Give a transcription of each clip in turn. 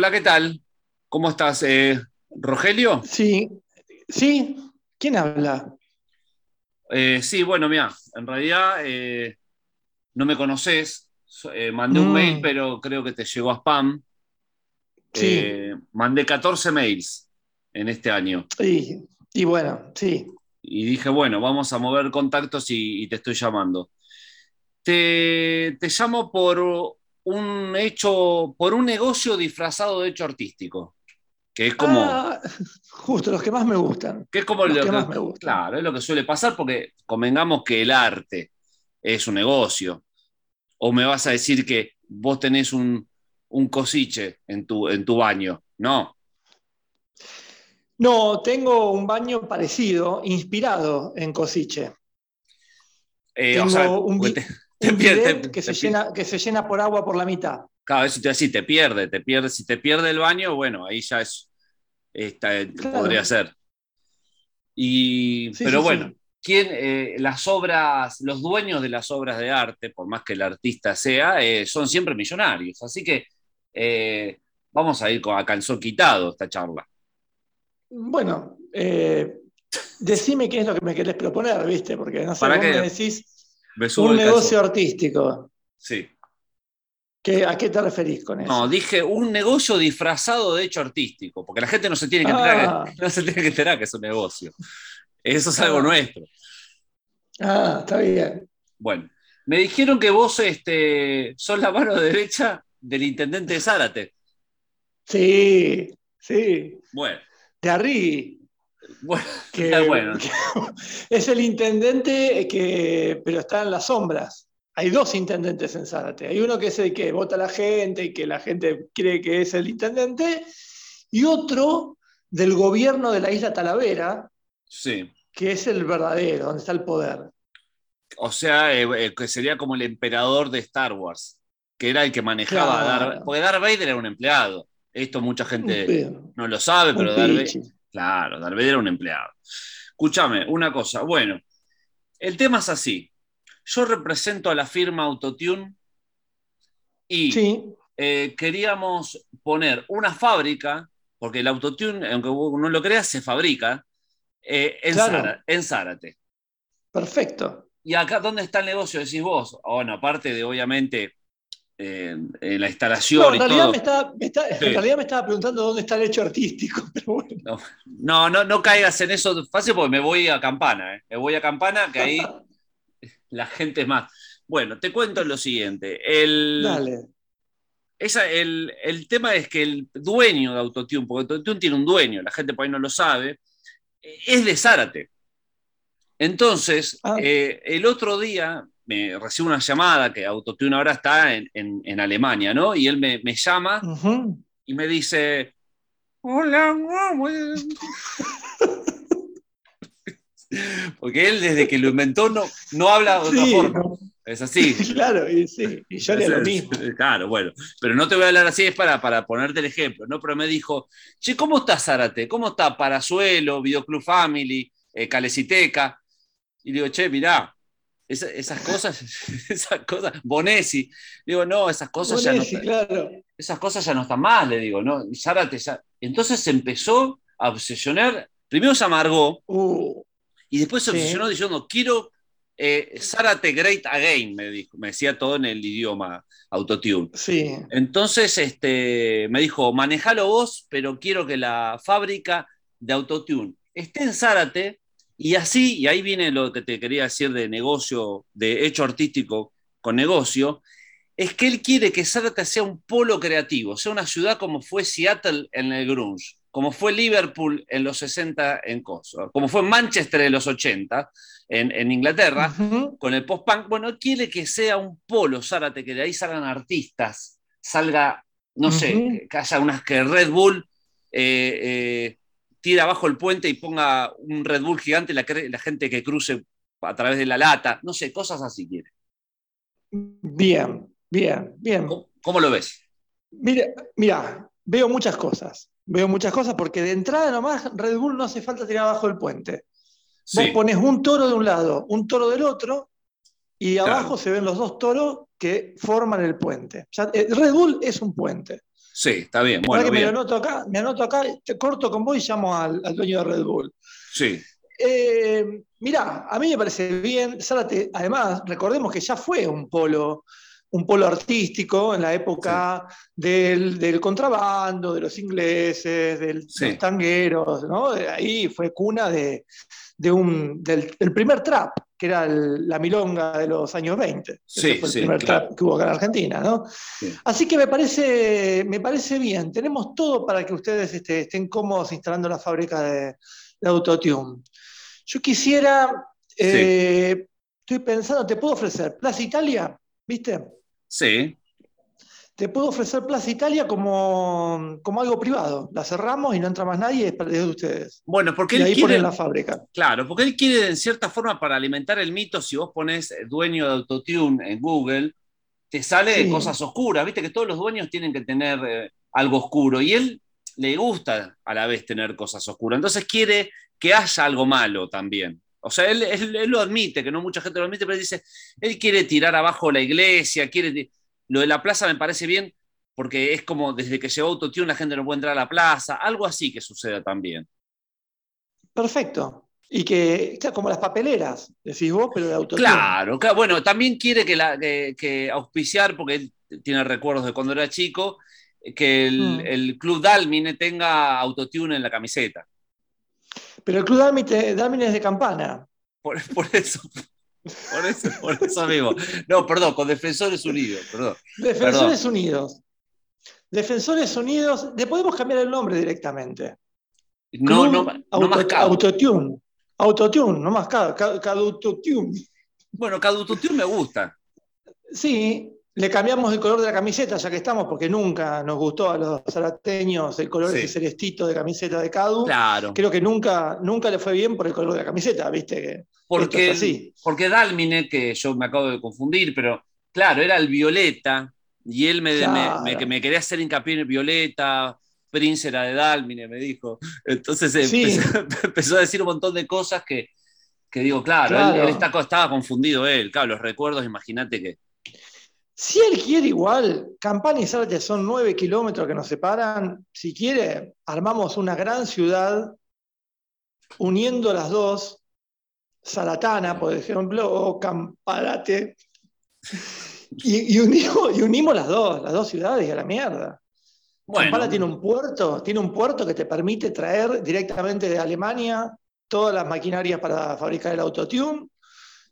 Hola, ¿qué tal? ¿Cómo estás? Eh, ¿Rogelio? Sí, sí. ¿Quién habla? Eh, sí, bueno, mira, en realidad eh, no me conoces. Mandé un mail, Mm, pero creo que te llegó a spam. sí, mandé 14 mails en este año y, y bueno, sí. y dije, bueno, vamos a mover contactos y, y te estoy llamando. Te, te llamo por un hecho, por un negocio disfrazado de hecho artístico, que es como, Ah, justo, los que más me gustan. que es como Los lo que que, más me gustan. claro, es lo que suele pasar porque convengamos que el arte es un negocio. O me vas a decir que vos tenés un, un cosiche en tu, en tu baño. No. No, tengo un baño parecido, inspirado en Cosiche. Eh, o Tengo sea, un, un bidet te- que se te llena, que se llena por agua por la mitad. Cada vez te así, te pierde, te pierde. Si te pierde el baño, bueno, ahí ya es, está, podría Claro, ser. Y, sí, pero sí, bueno, sí. ¿quién, eh, las obras, los dueños de las obras de arte, por más que el artista sea, eh, son siempre millonarios. Así que eh, vamos a ir con, a calzón quitado esta charla. Bueno, eh, decime qué es lo que me querés proponer, ¿viste? Porque no sé, ¿Para vos qué? decís Me subo un calzón. negocio artístico. Sí. ¿Qué, ¿A qué te referís con No, eso? dije un negocio disfrazado de hecho artístico, porque la gente no se tiene que enterar Ah, que, no se tiene que, enterar que es un negocio. Eso es algo ah, nuestro. ah, está bien. Bueno, me dijeron que vos este, sos la mano derecha del intendente de Zárate. Sí, sí. Bueno, De Arrigui, bueno, que, bueno, que es el intendente que, pero está en las sombras. Hay dos intendentes en Zárate. Hay uno que es el que vota a la gente y que la gente cree que es el intendente, y otro del gobierno de la isla Talavera, sí. que es el verdadero, donde está el poder. O sea, eh, eh, que sería como el emperador de Star Wars, que era el que manejaba a Darth Claro, Porque Darth Vader era un empleado. Esto mucha gente no lo sabe, pero Darth Vader. Claro, Darth Vader era un empleado. Escúchame, una cosa. Bueno, el tema es así. Yo represento a la firma Autotune y Sí, eh, queríamos poner una fábrica, porque el Autotune, aunque no lo creas, se fabrica eh, en, claro, en Zárate. perfecto. ¿Y acá dónde está el negocio? Decís vos. Bueno, aparte de obviamente eh, eh, la No, instalación en y realidad todo. me estaba, me en realidad me estaba preguntando dónde está el hecho artístico, pero bueno. No, no, no, no caigas en eso fácil porque me voy a Campana. ¿eh? Me voy a Campana, que ahí la gente es más. Bueno, te cuento lo siguiente. El, Dale. esa, el, el tema es que el dueño de Autotune, porque Autotune tiene un dueño, la gente por ahí no lo sabe, es de Zárate. Entonces, Ah, eh, el otro día me recibo una llamada que Autotune ahora está en, en- en Alemania, ¿no? Y él me, me llama ujú. y me dice, hola, mamá". Porque él desde que lo inventó no, no habla de otra Sí, forma. Es así. claro, y sí, y yo haría lo mismo. Claro, bueno, pero no te voy a hablar así, es para, para ponerte el ejemplo, ¿no? Pero me dijo, che, ¿cómo está Zárate? ¿Cómo está Parazuelo, Videoclub Family, eh, Caleciteca? Y digo, che, mirá, esa- esas cosas, esas cosas, Bonesi, digo, no, esas cosas ya no, claro. esas cosas ya no están más, le digo, ¿no? Zárate ya. Entonces se empezó a obsesionar, primero se amargó Uh, y después se sí, obsesionó diciendo, quiero eh, Zárate Great Again, me, dijo, me decía todo en el idioma autotune. sí. Entonces este, me dijo, manejalo vos, pero quiero que la fábrica de autotune esté en Zárate y así, y ahí viene lo que te quería decir de negocio, de hecho artístico con negocio, es que él quiere que Zárate sea un polo creativo, sea una ciudad como fue Seattle en el grunge, como fue Liverpool en los 60 en Kosovo, como fue Manchester en los 80 en, en Inglaterra, con el post-punk. Bueno, quiere que sea un polo Zárate, que de ahí salgan artistas, salga, no sé, que haya unas que Red Bull eh, eh, tire abajo el puente y ponga un Red Bull gigante la, gente que cruce a través de la lata, no sé, cosas así quiere. Bien, bien, bien. ¿Cómo, cómo lo ves? Mira, mira, veo muchas cosas. Veo muchas cosas porque de entrada nomás Red Bull no hace falta tirar abajo el puente. Vos Sí, pones un toro de un lado, un toro del otro, y claro. abajo se ven los dos toros que forman el puente. Eh, Red Bull es un puente. Sí, está bien. Bueno, que bien. me anoto acá, me anoto acá, te corto con vos y llamo al, dueño de Red Bull. Sí. Eh, mirá, a mí me parece bien. Zárate, además, recordemos que ya fue un polo, un polo artístico en la época del, contrabando, de los ingleses, de los tangueros, ¿no? Ahí fue cuna de, un, del, primer trap, que era la milonga de los años 20. Sí, fue el primer trap que hubo acá en Argentina, ¿no? Así que me parece, me parece bien. Tenemos todo para que ustedes este, estén cómodos instalando la fábrica de, de Autotune. Yo quisiera, eh, estoy pensando, ¿te puedo ofrecer Plaza Italia? ¿Viste? Sí. Te puedo ofrecer Plaza Italia como, como algo privado. La cerramos y no entra más nadie, es de ustedes. Bueno, porque y él ahí quiere, ponen la fábrica. Claro, porque él quiere, en cierta forma, para alimentar el mito, si vos pones dueño de Autotune en Google, te sale cosas oscuras. Viste que todos los dueños tienen que tener eh, algo oscuro. Y él le gusta a la vez tener cosas oscuras. Entonces quiere que haya algo malo también. O sea, él, lo admite, que no mucha gente lo admite, pero dice, él quiere tirar abajo la iglesia, quiere... Lo de la plaza me parece bien porque es como desde que llegó Autotune la gente no puede entrar a la plaza, algo así que suceda también. Perfecto. Y que, como las papeleras, decís vos, pero de Autotune. Claro, claro. bueno, también quiere que, la, que, auspiciar, porque él tiene recuerdos de cuando era chico, que el, mm. el Club Dalmine tenga Autotune en la camiseta. Pero el Club Dalmine es de campana. Por, eso. Por eso, por eso mismo. No, perdón, con Defensores Unidos, perdón. Defensores Unidos. Defensores Unidos, le podemos cambiar el nombre directamente. No, no, no más Autotune. Autotune, no más Cadutotune. Bueno, Cadutotune me gusta. Sí, le cambiamos el color de la camiseta, ya que estamos, porque nunca nos gustó a los zarateños el color ese celestito de camiseta de Cadu. Claro. Creo que nunca, nunca le fue bien por el color de la camiseta, ¿viste? Porque, así. porque Dalmine, que yo me acabo de confundir, pero claro, era el violeta, y él me, me, quería hacer hincapié en el violeta, Prince era de Dalmine, me dijo. Entonces empezó, a decir un montón de cosas que, digo, claro, Él, estaba confundido él, claro, los recuerdos, imagínate que si él quiere igual, Campana y Zárate son nueve kilómetros que nos separan. Si quiere, armamos una gran ciudad uniendo las dos, Salatana, por ejemplo, o Camparate, y, unimos, las dos, las dos ciudades y a la mierda. Campana tiene un puerto, tiene un puerto que te permite traer directamente de Alemania todas las maquinarias para fabricar el autotune.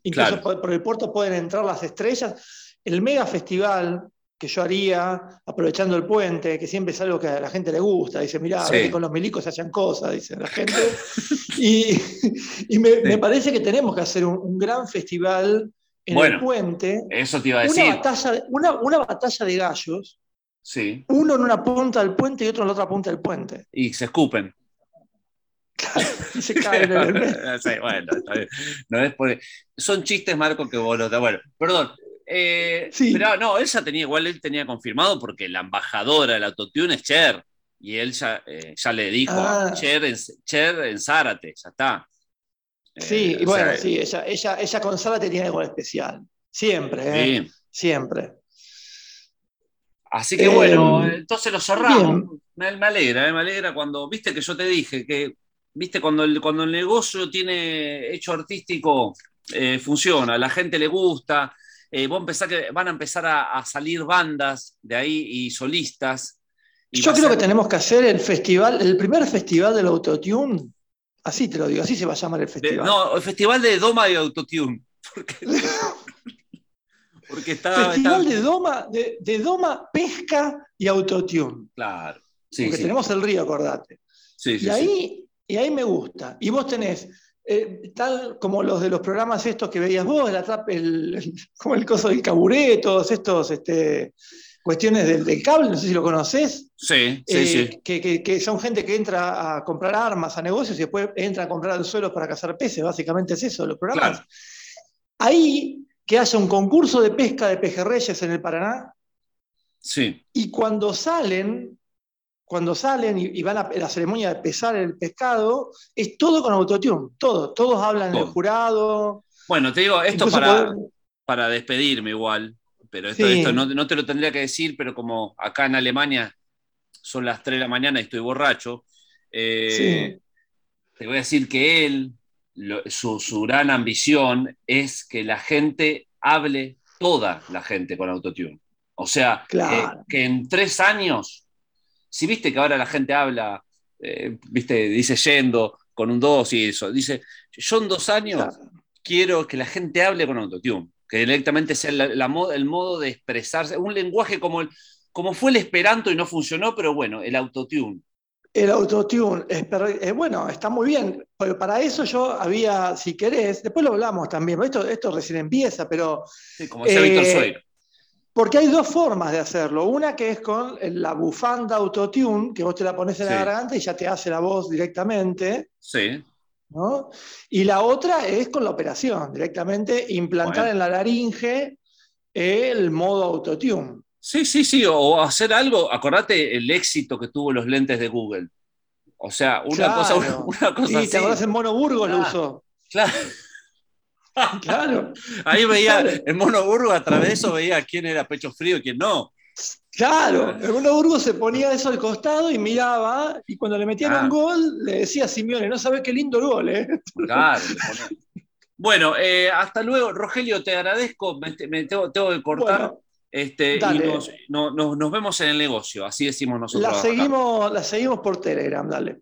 Incluso por el puerto pueden entrar las estrellas el mega festival que yo haría aprovechando el puente, que siempre es algo que a la gente le gusta. Dice, mirá, con los milicos se hacen cosas, dice la gente. y, me, parece que tenemos que hacer un, gran festival en el puente. Eso te iba a decir. Una batalla, una, batalla de gallos. Sí. Uno en una punta del puente y otro en la otra punta del puente. Y se escupen. y se caen en el sí, bueno, está bien. No es por... Son chistes, Marco, que vos lo... Bueno, perdón, eh, pero no, él ya tenía, igual él tenía confirmado porque la embajadora del autotune es Cher. Y él ya, eh, ya le dijo ah. Cher, en, Cher en Zárate, ya está. Sí, y eh, bueno, sí, ella, ella, ella con Zárate tiene algo especial. Siempre, Siempre. Así que bueno, entonces lo cerramos. Me, alegra, me alegra cuando, viste que yo te dije que, viste, cuando el, cuando el negocio tiene hecho artístico, funciona, la gente le gusta, eh, que van a empezar a, salir bandas de ahí y solistas. Yo creo que tenemos que hacer el festival, el primer festival del autotune. Así te lo digo, así se va a llamar el festival. no, el festival de Doma y Autotune. Porque, está, festival De, Doma, de, Doma, Pesca y Autotune. Claro. porque tenemos el río, acordate. Sí, y, ahí, y ahí me gusta. Y vos tenés eh, tal como los de los programas estos que veías vos, el, como el coso del caburé, todos estos este, cuestiones del, cable, no sé si lo conoces. Sí, sí, sí. Eh, que, son gente que entra a comprar armas a negocios y después entra a comprar suelos para cazar peces, básicamente es eso, los programas. Ahí que haya un concurso de pesca de pejerreyes en el Paraná. Sí. Y cuando salen, cuando salen y, van a la ceremonia de pesar el pescado, es todo con autotune, todo, todos hablan en el jurado. Bueno, te digo, esto para, para despedirme igual, pero esto, no, te lo tendría que decir, pero como acá en Alemania son las 3 de la mañana y estoy borracho, eh, te voy a decir que él, su, gran ambición es que la gente hable, toda la gente con autotune. O sea, que en tres años, si viste que ahora la gente habla, eh, viste, dice yendo con un 2 y eso, dice, yo en dos años quiero que la gente hable con autotune, que directamente sea el modo de expresarse, un lenguaje como, el, como fue el esperanto y no funcionó, pero bueno, el autotune. El autotune, es, bueno, está muy bien, pero para eso yo había, si querés, después lo hablamos también, esto, esto recién empieza, pero... Sí, como decía Víctor eh, Soy. Porque hay dos formas de hacerlo. Una que es con la bufanda autotune, que vos te la pones en la garganta y ya te hace la voz directamente. Sí. ¿no? Y la otra es con la operación, directamente implantar en la laringe el modo autotune. Sí, sí, sí, o hacer algo, acordate el éxito que tuvo los lentes de Google. O sea, una cosa, una, cosa sí, te acordás en Mono Burgos lo usó. Claro. claro. Ahí veía, en Mono Burgos a través de eso veía quién era pecho frío y quién no. Claro, en Mono Burgos se ponía eso al costado y miraba, y cuando le metían un gol, le decía a Simeone, no sabes qué lindo el gol, ¿eh? Claro. bueno, eh, hasta luego. Rogelio, te agradezco, me, tengo, que cortar. Este, y nos, vemos en el negocio, así decimos nosotros. La seguimos, la seguimos por Telegram, dale.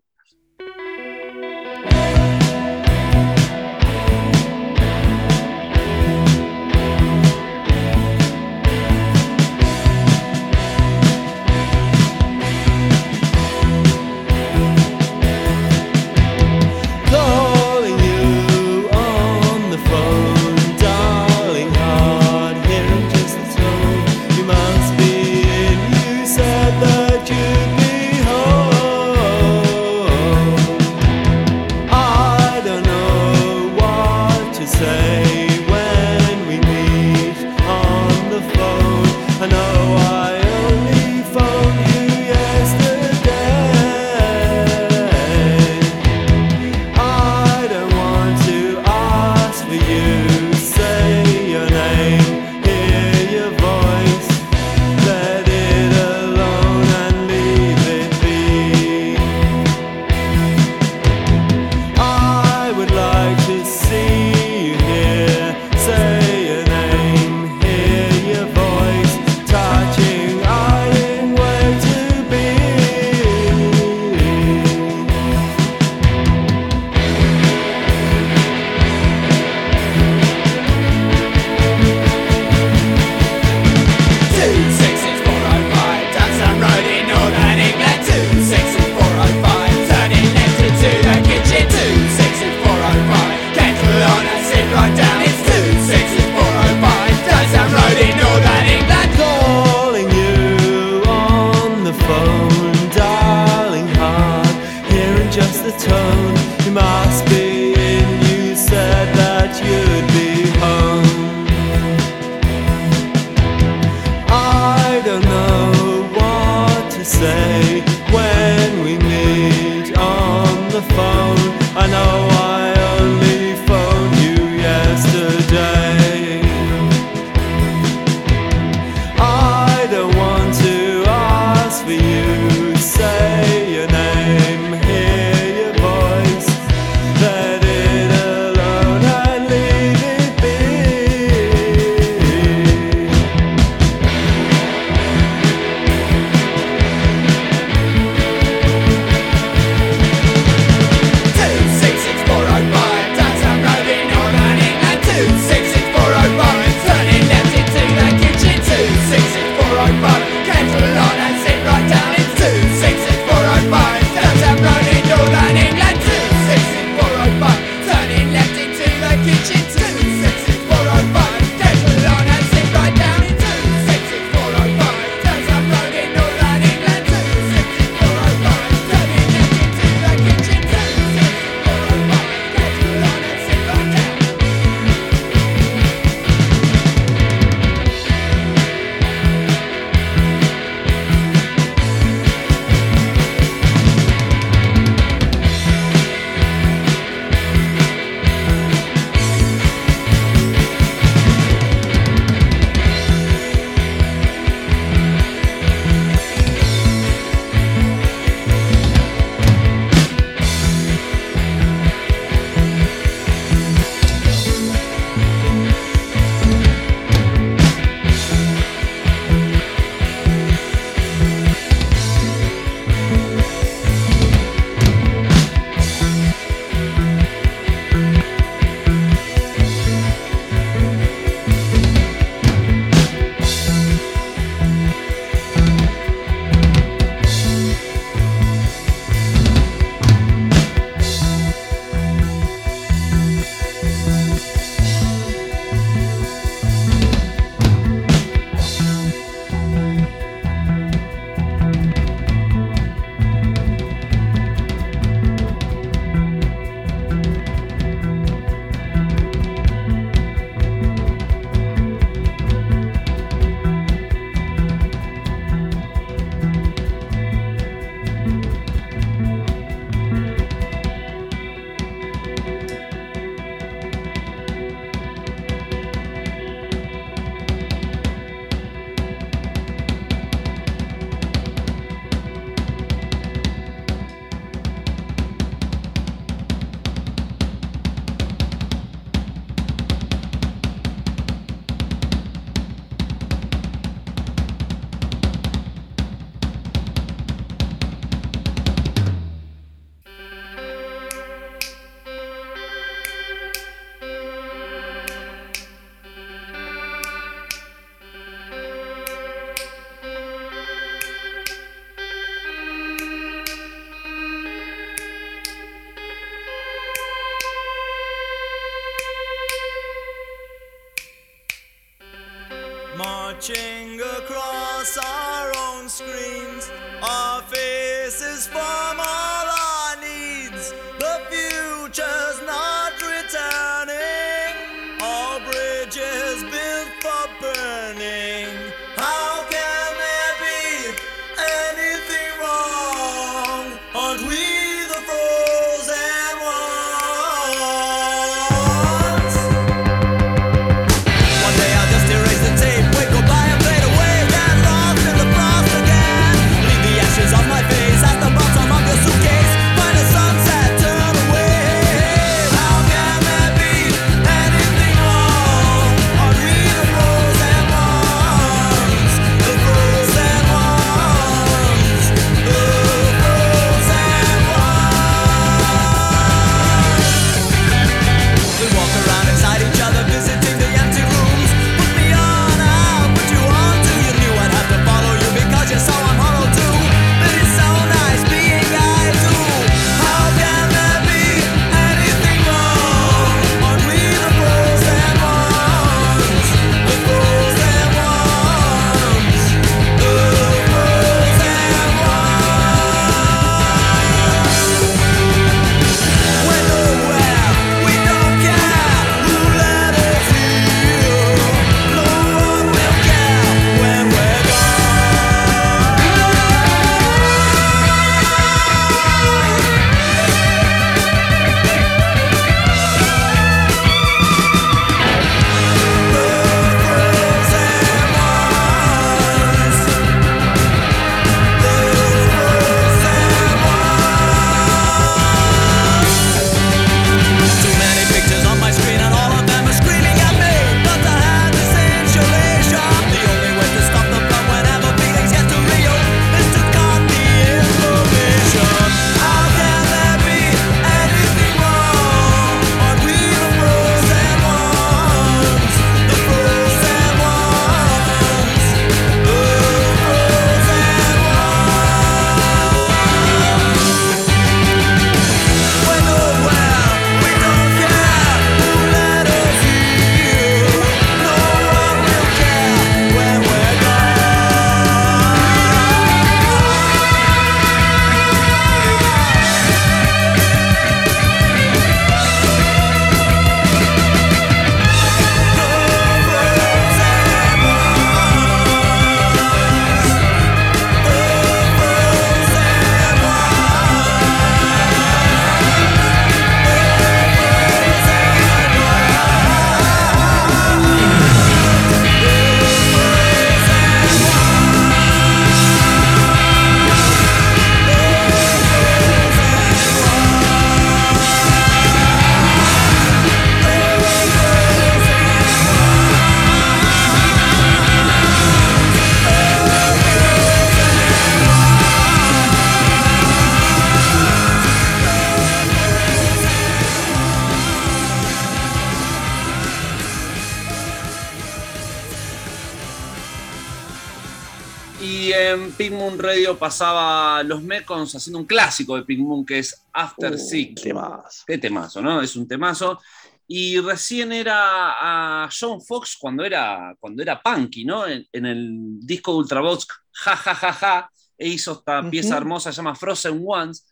Pink Moon Radio pasaba los Mekons haciendo un clásico de Pink Moon que es After Uh, Six. temazo. Qué temazo, ¿no? Es un temazo. Y recién era a John Fox cuando era, cuando era punky, ¿no? En, en el disco de Ultravox, ja, ja, ja, ja, e hizo esta Ujú. pieza hermosa, se llama Frozen Ones,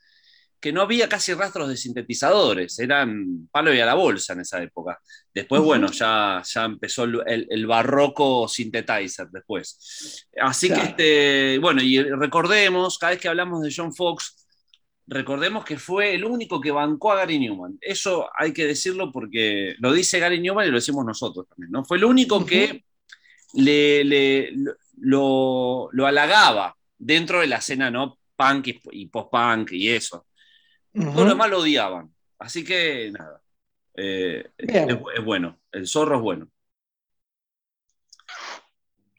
que no había casi rastros de sintetizadores, eran palo y a la bolsa en esa época. Después, bueno, ya, ya empezó el, el- barroco synthesizer después. Así Claro. que, este, bueno, y recordemos, cada vez que hablamos de John Fox, recordemos que fue el único que bancó a Gary Newman. Eso hay que decirlo porque lo dice Gary Newman y lo decimos nosotros también, ¿no? Fue el único que le, le- lo, lo halagaba dentro de la escena, ¿no? Punk y, y post-punk y eso. Ujú. Todos los demás lo odiaban. Así que, nada. Eh, es, bueno. El zorro es bueno.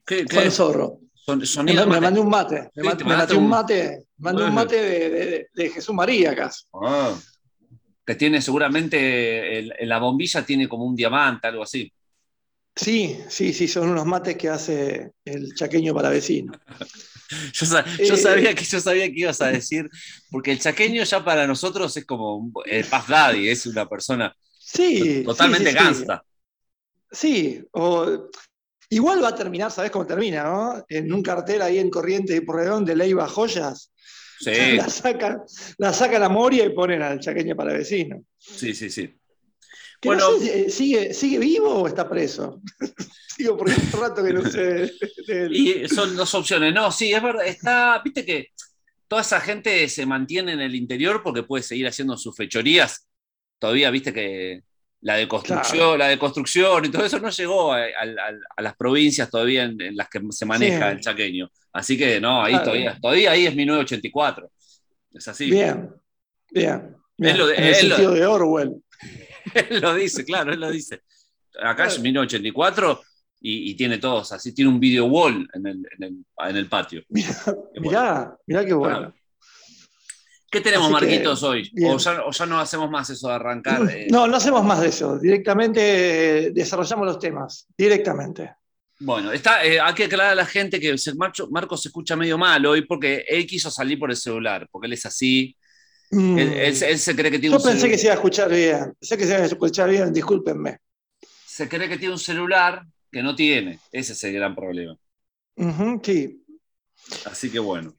¿Qué, qué? Fue el zorro. Son- Me, sonido me mandé un mate. Me, Sí, me mandé un mate. Mandé un mate de, de- de Jesús María acá. Ah, que tiene seguramente el- la bombilla tiene como un diamante, algo así. Sí, sí, sí, son unos mates que hace el chaqueño para vecino. Yo, Eh, sabía que yo sabía que ibas a decir, porque el chaqueño ya para nosotros es como el Puff Daddy, es una persona Sí. totalmente sí, sí, sí. gangsta. Sí, o Igual va a terminar, ¿sabés cómo termina, no? En un cartel ahí en Corrientes y Porredón de Leiva Joyas. Sí, La sacan, la sacan a Moria y ponen al chaqueño para vecino. sí, sí, sí. Que Bueno. no sé si, ¿sigue, ¿Sigue vivo o está preso? Digo, porque hace rato que no sé. Y son dos opciones. No, sí, es verdad. Está, viste que toda esa gente se mantiene en el interior porque puede seguir haciendo sus fechorías. Todavía, viste que la de construcción, la de construcción y todo eso no llegó a, a- a- a las provincias todavía en, en las que se maneja Sí. el chaqueño. Así que no, ahí Claro. todavía, todavía ahí es 1984. Es así. Bien, bien. bien. Es lo el es lo- sentido de Orwell. Él lo dice, claro, él lo dice. Acá es Claro. 1984 y, y tiene todos, así tiene un video wall en el, en el- en el patio. Mirá, bueno. mirá, mirá qué bueno. ¿Qué tenemos, Así que, Marquitos, hoy? O ya, o ya no hacemos más eso de arrancar. eh, No, no hacemos más de eso. Directamente eh, desarrollamos los temas. Directamente. Bueno, está, eh, hay que aclarar a la gente que Marcos se escucha medio mal hoy porque él quiso salir por el celular, porque él es así. Mm. Él, él se- él se cree que tiene Yo un pensé celu- que se iba a escuchar bien. Pensé que se iba a escuchar bien, discúlpenme. se cree que tiene un celular que no tiene. Ese es el gran problema. Sí, Así que bueno.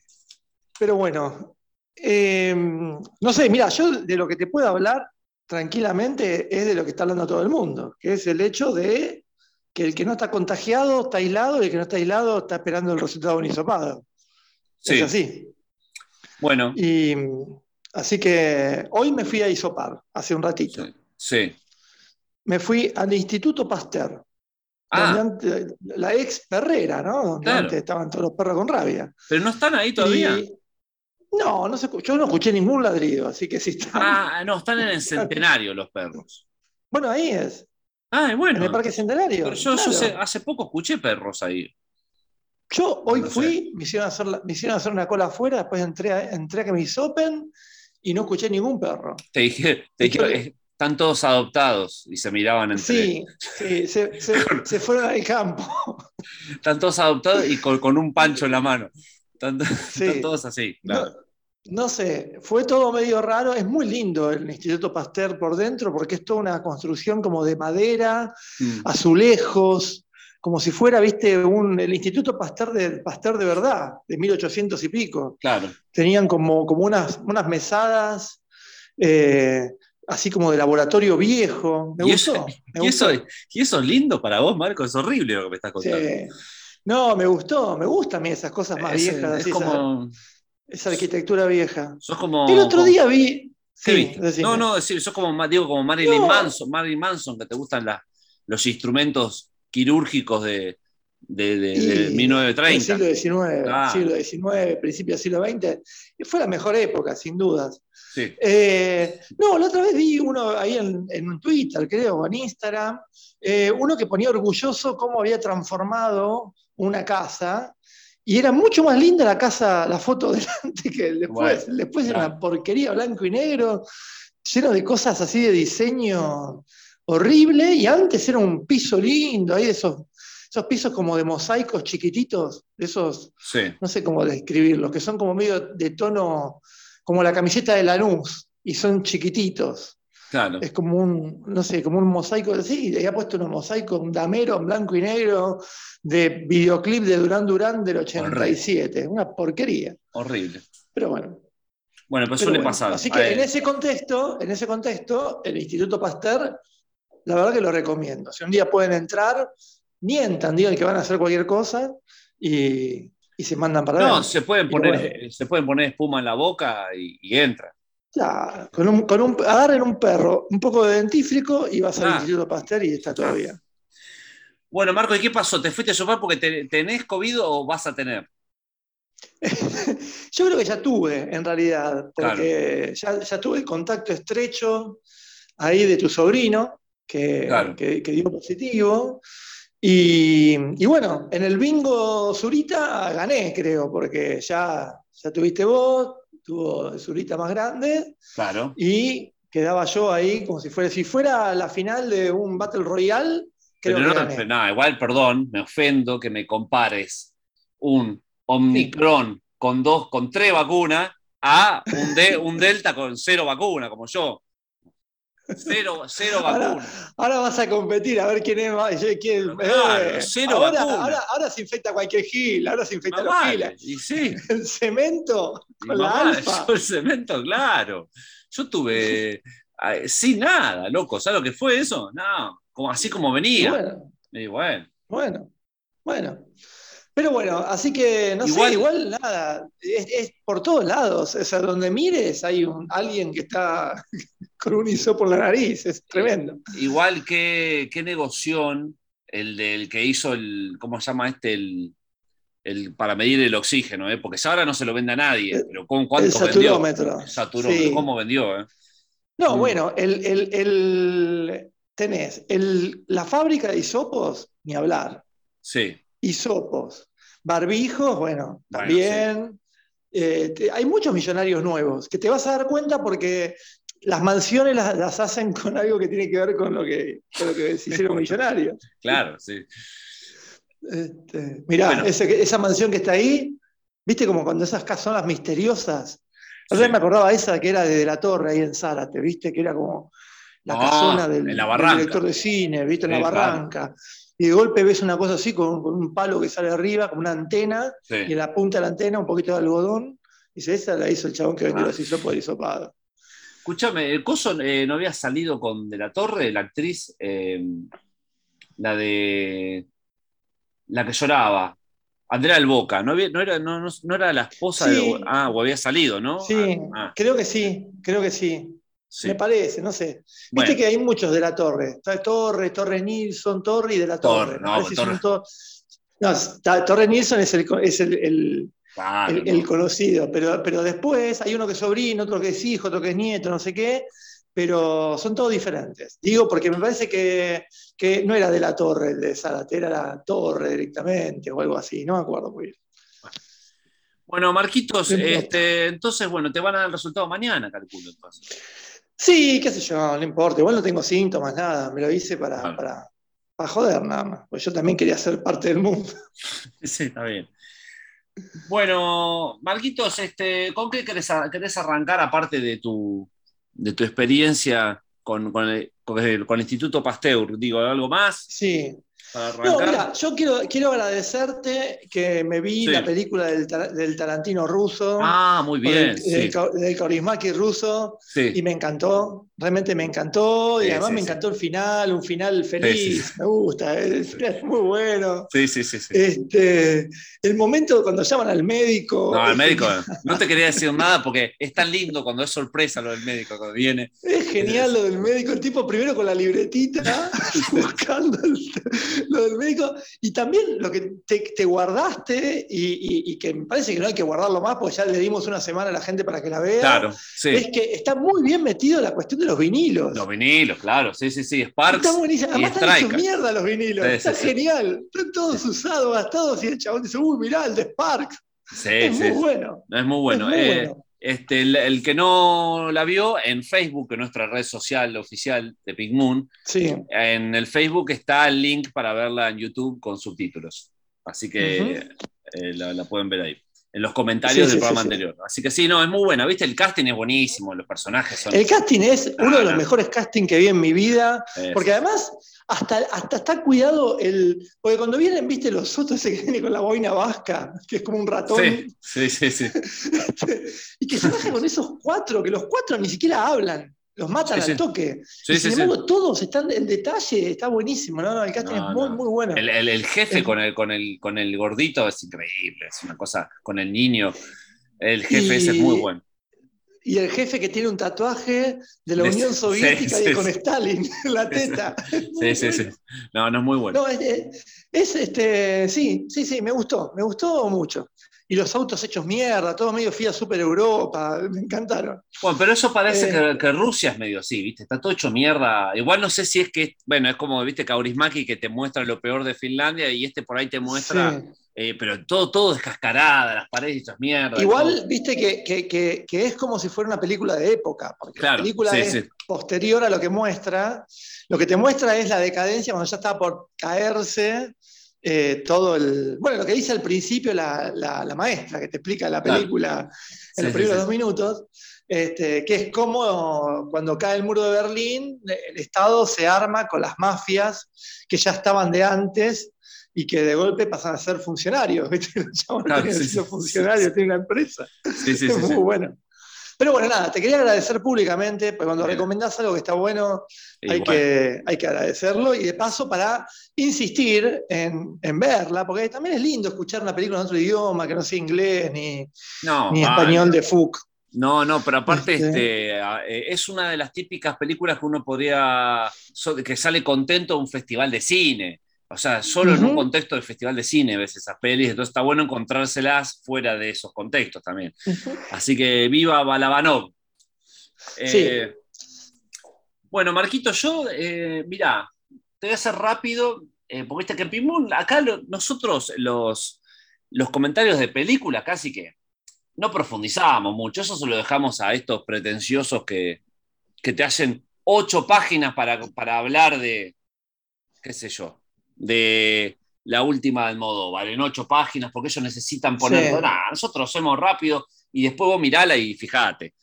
pero bueno. Eh, no sé, mira, yo de lo que te puedo hablar tranquilamente es de lo que está hablando todo el mundo, que es el hecho de que el que no está contagiado está aislado y el que no está aislado está esperando el resultado de un hisopado. Sí. Es así. Bueno, Y así que hoy me fui a hisopar, hace un ratito. sí. sí. Me fui al Instituto Pasteur, Ah, donde antes- la ex perrera, ¿no? Donde Claro. antes estaban todos los perros con rabia. pero no están ahí todavía. Y- no, no se, yo no escuché ningún ladrido, así que sí está. Ah, no, están en el centenario los perros. Bueno, ahí es, Ah, bueno. en el Parque Centenario. Pero yo, claro. hace, hace poco escuché perros ahí. Yo hoy No sé. fui, me hicieron, hacer la- me hicieron hacer una cola afuera, después entré a, entré a que me hisopen y no escuché ningún perro. Te dije, te dije, están todos adoptados y se miraban entre. Sí, sí, se, se- se fueron al campo. Están todos adoptados y con, con un pancho en la mano. Están, Sí. están todos así, claro. No, no sé, fue todo medio raro. Es muy lindo el Instituto Pasteur por dentro porque es toda una construcción como de madera, Mm. azulejos, como si fuera, viste, un, el Instituto Pasteur de, Pasteur de verdad, de 1800 y pico. Claro. Tenían como, como unas, unas mesadas, eh, así como de laboratorio viejo. Me ¿Y gustó. eso, me y, eso, y eso es lindo para vos, Marco, es horrible lo que me estás Sí. No, me gustó, me gustan a mí esas cosas más Es- viejas, es así, esa- como. esa, arquitectura vieja. Sos como. El otro día vi. ¿Qué Sí. No, no, decir, sos como, digo, como Marilyn No. Manson, Marilyn Manson, que te gustan la- los instrumentos quirúrgicos de, de, de- de Y 1930. El siglo XIX, siglo XIX, principio del siglo XX. Fue la mejor época, sin dudas. Sí. Eh, no, la otra vez vi uno ahí en, en Twitter, creo, o en Instagram, eh, uno que ponía orgulloso cómo había transformado una casa. Y era mucho más linda la casa, la foto delante que el después. Bueno, después era claro. una porquería blanco y negro, lleno de cosas así de diseño horrible. Y antes era un piso lindo, ahí de esos, esos pisos como de mosaicos chiquititos, de esos Sí. no sé cómo describirlos, que son como medio de tono, como la camiseta de Lanús, y son chiquititos. Claro. Es como un, no sé, como un mosaico, sí, y ha puesto un mosaico, un damero en blanco y negro de videoclip de Durán Durán del 87. Una porquería. Horrible. Pero bueno. Bueno, pues suele bueno. pasar. Así que en ese contexto, en ese contexto, el Instituto Pasteur, la verdad que lo recomiendo. Si un día pueden entrar, mientan, digan que van a hacer cualquier cosa y, y se mandan para No, se pueden, Y poner, bueno. eh, se pueden poner espuma en la boca y, y entra. Claro, con un, con un, agarren un perro, un poco de dentífrico y vas al Ah. Instituto Pasteur y está todo bien. Bueno, Marco, ¿y qué pasó? ¿Te fuiste a sopar porque te- tenés COVID o vas a tener? Yo creo que ya tuve, en realidad, porque ya, ya tuve el contacto estrecho ahí de tu sobrino, que, Claro. que- que dio positivo. Y, y bueno, en el bingo Zurita gané, creo, porque ya, ya tuviste vos, tuvo Zurita más grande, Claro. y quedaba yo ahí como si fuera, si fuera la final de un Battle Royale, creo Pero que no, gané. nada, igual, perdón, me ofendo que me compares un Omicron con dos, con tres vacunas a un, de- un Delta con cero vacuna, como yo. Cero, cero Ahora, vacuna. ahora vas a competir a ver quién es más. quién- Claro, eh, cero ahora, vacuna. ahora, ahora se infecta cualquier gil, ahora se infecta Más los. Y sí, El cemento con la mamá, alfa. yo el cemento, claro. Yo tuve sin nada, loco. ¿Sabes lo que fue eso? No, como, así como venía. bueno, Y bueno, bueno, bueno. Pero bueno, así que no Igual- sé, igual nada, es, es por todos lados, o sea, donde mires hay un, alguien que está con un hisopo en la nariz, es tremendo. igual que qué negoción el del que hizo el, ¿cómo se llama este? El, el para medir el oxígeno, ¿eh? porque ahora no se lo vende a nadie, El- pero ¿con El cuánto vendió? saturómetro. El saturómetro, Sí. ¿cómo vendió? eh? No, Mm. bueno, el, el- el- tenés el- la fábrica de hisopos, ni hablar. Sí, Hisopos. Barbijos, bueno, Bueno, también. Eh, te- hay muchos millonarios nuevos que te vas a dar cuenta porque las mansiones las, las hacen con algo que tiene que ver con lo que, con lo que se hicieron millonarios. claro, sí. Este, mirá, Bueno. ese- esa mansión que está ahí, viste como cuando esas casas son las misteriosas. Otra Sí. me acordaba esa que era de, De la Torre ahí en Zárate, viste, que era como la Ah, casona del, la del director de cine, viste, en Sí, la claro. barranca. Y de golpe ves una cosa así con, con un palo que sale arriba, como una antena, sí. y en la punta de la antena un poquito de algodón. Y dice, esa la hizo el chabón que vendió Ah. los hisopos del hisopado. Escúchame, ¿el Coso eh, no había salido con De la Torre, la actriz, eh, la de. la que lloraba? Andrea del Boca, ¿no, había- no, era, no, no- no era la esposa Sí. de. Ah, o había salido, ¿no? Sí, Ah, ah, creo que sí, creo que sí. sí. Me parece, no sé. Viste que hay muchos de la Torre. Está Torre, Torre Nilsson, Torre y de la Torre, Torre. no, Torre. Torre Nilsson es el, es el, el- Claro, el- no. el conocido, pero, pero después hay uno que es sobrino, otro que es hijo, otro que es nieto, no sé qué, pero son todos diferentes. Digo porque me parece que, que no era de la Torre el de Zárate, era la Torre directamente o algo así, no me acuerdo muy bien. Bueno, Marquitos, este, entonces, bueno, te van a dar el resultado mañana, calculo. Entonces. Sí, qué sé yo, no importa, igual no tengo síntomas, nada, me lo hice para, Claro. para, para joder nada más, pues yo también quería ser parte del mundo. Sí, está bien. Bueno, Marquitos, este, ¿con qué querés, arrancar aparte de tu, de tu experiencia con, con el, con con el Instituto Pasteur? Digo, ¿algo más Sí, para No, mira, yo quiero, quiero agradecerte que me vi Sí. la película del, del Tarantino ruso, ah, muy bien, del, sí, del, del ruso, sí. y me encantó, realmente me encantó, y además me encantó el final, un final feliz, me gusta, el final es muy bueno. Sí, sí, sí, sí. Este, el momento cuando llaman al médico. No, es médico, no te quería decir nada porque es tan lindo cuando es sorpresa lo del médico, cuando viene. Es genial lo del médico, el tipo primero con la libretita buscando el- lo del médico y también lo que te, te guardaste y, y- y que me parece que no hay que guardarlo más porque ya le dimos una semana a la gente para que la vea. Claro, sí. Es que está muy bien metido la cuestión de los vinilos. Los vinilos, claro, sí, sí, sí. Sparks. Está buenísimo. Además están hechos mierda los vinilos. Sí, está sí. genial. Están todos usados, gastados y el chabón dice, uy, mirá, el de Sparks. Sí, es sí. muy bueno. Es muy bueno. Es muy Eh, bueno. Este, el, el que no la vio en Facebook, en nuestra red social oficial de Pink Moon, Sí. en el Facebook está el link para verla en YouTube con subtítulos. Así que eh, la, la pueden ver ahí. En los comentarios Sí, del sí, programa sí, anterior. Así que sí, no, es muy buena. ¿Viste? El casting es buenísimo, los personajes son. El casting es uno de los mejores castings que vi en mi vida. es- Porque además, hasta, hasta está cuidado el. Porque cuando vienen, viste, los otros ese que viene con la boina vasca, que es como un ratón, sí, sí, sí, sí. y que se baja con esos cuatro, que los cuatro ni siquiera hablan, los matan Sí, al toque. Sí, y sin embargo, todos están en detalle, está buenísimo, ¿no? el casting No, es muy, no. muy bueno. El, el- el jefe con el, con, el, con el gordito es increíble, es una cosa, con el niño, el jefe Y- ese es muy bueno. Y el jefe que tiene un tatuaje de la Unión Soviética y con. Stalin en la teta. Sí, sí, sí. No, no es muy bueno. No, es, es- es, este, sí, sí, sí, me gustó, me gustó mucho. Y los autos hechos mierda, todo medio Fiat Super Europa, me encantaron. Bueno, pero eso parece Eh. que, que Rusia es medio así, ¿viste? Está todo hecho mierda. Igual no sé si es que, bueno, es como, ¿viste? Kaurismäki que te muestra lo peor de Finlandia y este por ahí te muestra, Sí. eh, pero todo, todo descascarada, las paredes hechas mierda. Igual, viste que, que- que- que es como si fuera una película de época, porque Claro, la película sí, es sí. posterior a lo que muestra. Lo que te muestra es la decadencia cuando ya está por caerse eh, todo el. Bueno, lo que dice al principio la, la- la maestra, que te explica la Claro. película Sí, en los sí, primeros sí. dos minutos, este, que es como cuando cae el muro de Berlín, el Estado se arma con las mafias que ya estaban de antes y que de golpe pasan a ser funcionarios. ¿viste? Los Claro, funcionarios, tienen una empresa. Sí, sí, es muy bueno. Pero bueno, nada, te quería agradecer públicamente, porque cuando recomendás algo que está bueno, hay, bueno, que, hay que agradecerlo y de paso para insistir en, en verla, porque también es lindo escuchar una película en otro idioma que no sea inglés ni, no, ni vale. español de Fuc. No, no, pero aparte Este- este, a- eh, es una de las típicas películas que uno podría, que sale contento de un festival de cine. O sea, solo en un contexto de festival de cine ves esas pelis, entonces está bueno encontrárselas fuera de esos contextos también. Así que viva Balabanov. Eh, Bueno, Marquito, yo, eh, mira, te voy a hacer rápido, eh, porque viste que Pimún, acá lo- nosotros los, los comentarios de película casi que no profundizamos mucho, eso se lo dejamos a estos pretenciosos que, que te hacen ocho páginas para, para hablar de, qué sé yo, de la última del modo, ¿vale? En ocho páginas, porque ellos necesitan poner. Sí. Nah, nosotros hacemos rápido y después vos mirala y fijate.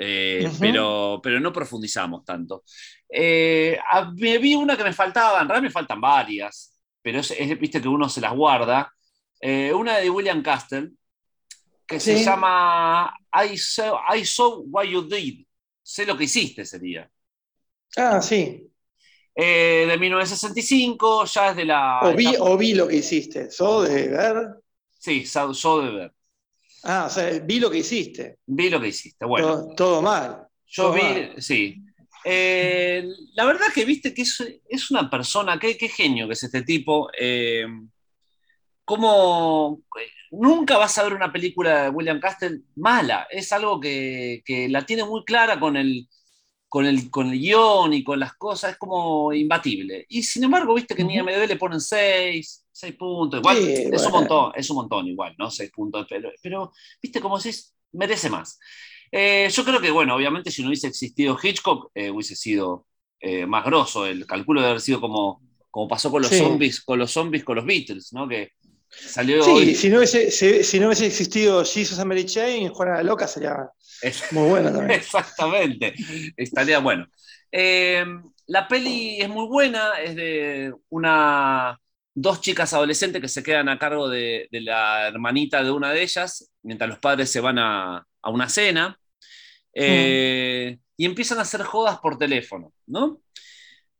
Eh, pero, pero no profundizamos tanto. Eh, a- me vi una que me faltaba, en realidad me faltan varias, pero es, es- viste que uno se las guarda. Eh, una de William Castle, que se llama I saw, I saw What You Did. Sé lo que hiciste sería. Ah, sí. Eh, de 1965, ya es de la. O vi, o vi lo que hiciste. ¿So de ver? Sí, so, so de ver. Ah, o sea, vi lo que hiciste. Vi lo que hiciste. Bueno, todo, todo mal. yo todo vi, mal. sí. Eh, la verdad que viste que es, es una persona, qué, qué genio que es este tipo. Eh, como nunca vas a ver una película de William Castle mala. Es algo que, que la tiene muy clara con el, con el, con el guion y con las cosas, es como imbatible. Y sin embargo, viste que en Ujú. IMDb le ponen 6, 6 puntos. Igual, Sí, es un montón, es un montón igual, ¿no? 6 puntos, pero, pero viste como si merece más. Eh, yo creo que, bueno, obviamente si no hubiese existido Hitchcock, eh, hubiese sido eh, más grosso. El calculo de haber sido como, como pasó con los Sí. zombies, con los zombies, con los Beatles, ¿no? Que salió Sí, hoy. si no, hubiese, si, si no hubiese existido Jesus and Mary Chain, Juana la Loca sería Es- muy buena también. Exactamente, estaría bueno. Eh, la peli es muy buena, es de una, dos chicas adolescentes que se quedan a cargo de, de la hermanita de una de ellas, mientras los padres se van a, a una cena, eh, y empiezan a hacer jodas por teléfono, ¿no?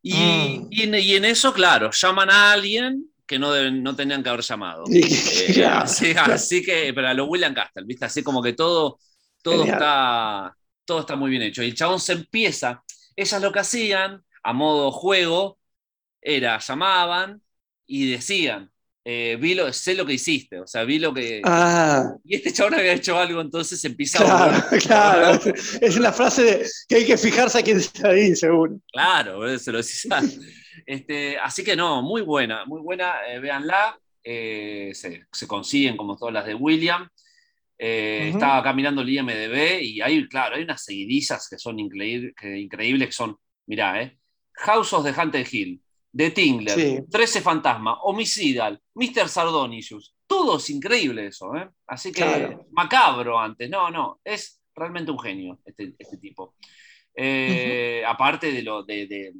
Y, Mm. y en, y en eso, claro, llaman a alguien que no, deben- no tenían que haber llamado. Eh, así que, pero a lo William Castle, ¿viste? Así como que todo, todo, Genial. está, todo está muy bien hecho. Y el chabón se empieza, ellas lo que hacían, a modo juego, era, llamaban y decían, eh, vi lo, sé lo que hiciste, o sea, vi lo que... Ah, Y este chabón había hecho algo, entonces empieza a claro, volver- claro. Es una frase de- que hay que fijarse a quién está ahí, seguro. Claro, se lo decís. a- Este, así que no, muy buena, muy buena, eh, véanla. eh, se, se consiguen como todas las de William. Eh, Ujú. Estaba acá mirando el IMDB y hay, claro, hay unas seguidillas que son increíbles, que, son, mirá, eh, House of the Hunted Hill, The Tingler, Sí. 13 Fantasma, Homicidal, Mr. Sardonicius, todo es increíble eso, ¿eh? Así que Claro. macabro antes, no, no, es realmente un genio este, este tipo. Eh, Aparte de lo, de, de-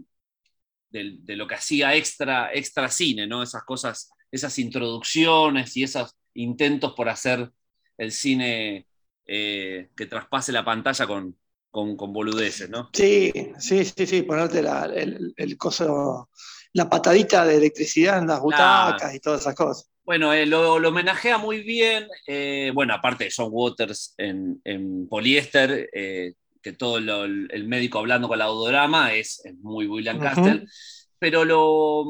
de- de lo que hacía extra, extra cine, ¿no? Esas cosas, esas introducciones y esos intentos por hacer el cine eh, que traspase la pantalla con, con, con boludeces, ¿no? Sí, sí, sí, sí, ponerte la, el, el coso, la patadita de electricidad en las butacas y todas esas cosas. Bueno, eh, lo, lo homenajea muy bien. eh, bueno, aparte de John Waters en, en poliéster, que todo lo- el médico hablando con el audiodrama es, es muy William. Pero lo,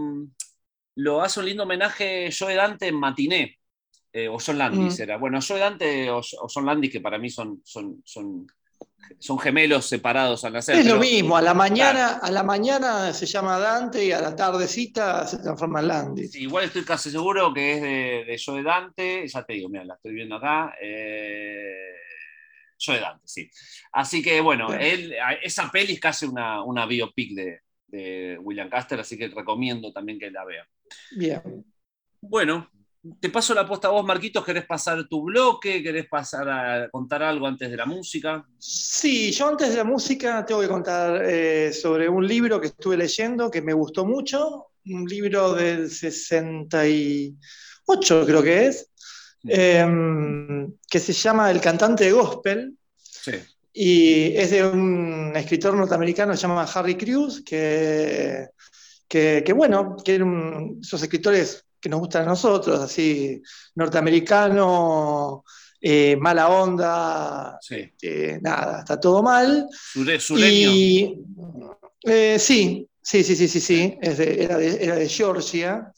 lo hace un lindo homenaje Joe Dante en Matiné. Eh, o John Landis Mm. era. Bueno, Joe Dante o, o John Landis, que para mí son, son, son, son gemelos separados al nacer. Es lo mismo, a la mañana, a la mañana se llama Dante y a la tardecita se transforma en Landis. Sí, igual estoy casi seguro que es de, de Joe Dante, ya te digo, mira, la estoy viendo acá. Eh, Joe Dante, sí. Así que bueno, él, esa peli es casi una, una biopic de, de William Castle, así que recomiendo también que la vean. Bien. Bueno, te paso la posta a vos, Marquitos. ¿Querés pasar tu bloque? ¿Querés pasar a contar algo antes de la música? Sí, yo antes de la música tengo que contar eh, sobre un libro que estuve leyendo que me gustó mucho, un libro del 68 creo que es, eh, que se llama El cantante de gospel, Sí. y es de un escritor norteamericano que se llama Harry Crews, que, que, que, bueno, que era un- esos escritores que nos gustan a nosotros, así, norteamericano, eh, mala onda, Sí. eh, nada, está todo mal. Sure- sureño. Y eh, sí, sí, sí, sí, sí, sí, es de- era, de, era de Georgia.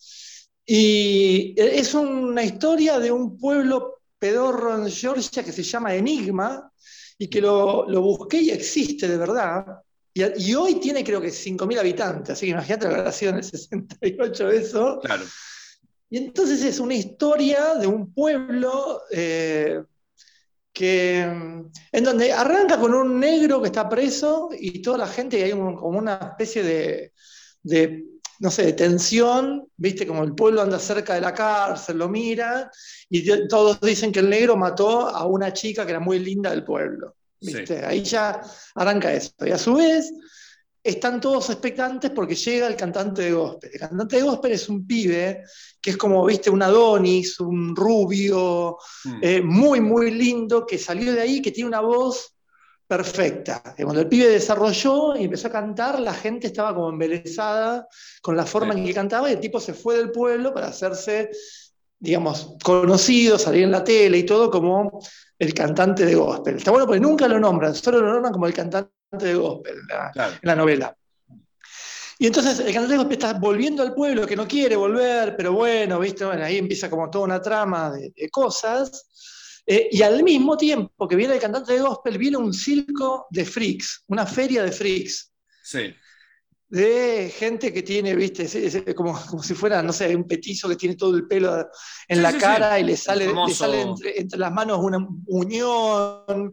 Y es una historia de un pueblo pedorro en Georgia que se llama Enigma y que lo, lo busqué y existe de verdad. Y, y hoy tiene creo que 5.000 habitantes, así que imagínate que habrá sido en el 68 eso. Claro. Y entonces es una historia de un pueblo eh, que, en donde arranca con un negro que está preso y toda la gente, y hay un- como una especie de, de, no sé, de tensión, viste, como el pueblo anda cerca de la cárcel, lo mira, y todos dicen que el negro mató a una chica que era muy linda del pueblo. ¿viste? Ahí ya arranca eso. Y a su vez están todos expectantes porque llega el cantante de gospel. El cantante de gospel es un pibe que es como, viste, un Adonis, un rubio, Mm. eh, muy, muy lindo, que salió de ahí, que tiene una voz perfecta. Y cuando el pibe desarrolló y empezó a cantar, la gente estaba como embelesada con la forma Sí. en que cantaba y el tipo se fue del pueblo para hacerse, digamos, conocido, salir en la tele y todo como el cantante de gospel. Está bueno porque nunca lo nombran, solo lo nombran como el cantante de gospel la, Claro. en la novela. Y entonces el cantante de gospel está volviendo al pueblo, que no quiere volver, pero bueno, ¿viste? Bueno, ahí empieza como toda una trama de, de cosas. Eh, y al mismo tiempo que viene el cantante de gospel, viene un circo de freaks, una feria de freaks, Sí. de gente que tiene, viste, como, como si fuera, no sé, un petizo que tiene todo el pelo en Sí, la sí, sí. cara y le sale, le sale entre, entre las manos una unión.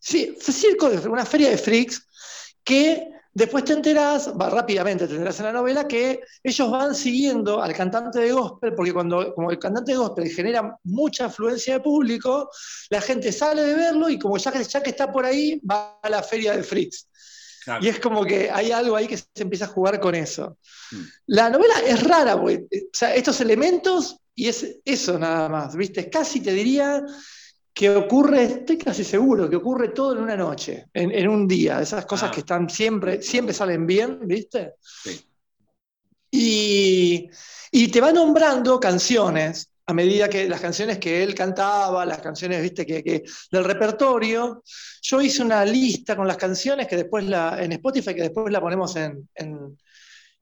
Sí, circo, de- una feria de freaks que después te enterás, va rápidamente te enterás en la novela, que ellos van siguiendo al cantante de gospel, porque cuando como el cantante de gospel genera mucha afluencia de público, la gente sale de verlo y como ya que, ya que está por ahí, va a la feria de freaks. Claro. Y es como que hay algo ahí que se empieza a jugar con eso. Mm. La novela es rara, porque, eh, o sea, estos elementos y es eso nada más, ¿viste? Casi te diría que ocurre, estoy casi seguro, que ocurre todo en una noche, en, en un día, esas cosas Ah. que están siempre, siempre salen bien, ¿viste? Sí. Y, y te va nombrando canciones a medida que las canciones que él cantaba, las canciones, viste, que, que- del repertorio. Yo hice una lista con las canciones que después la, en Spotify, que después la ponemos en, en-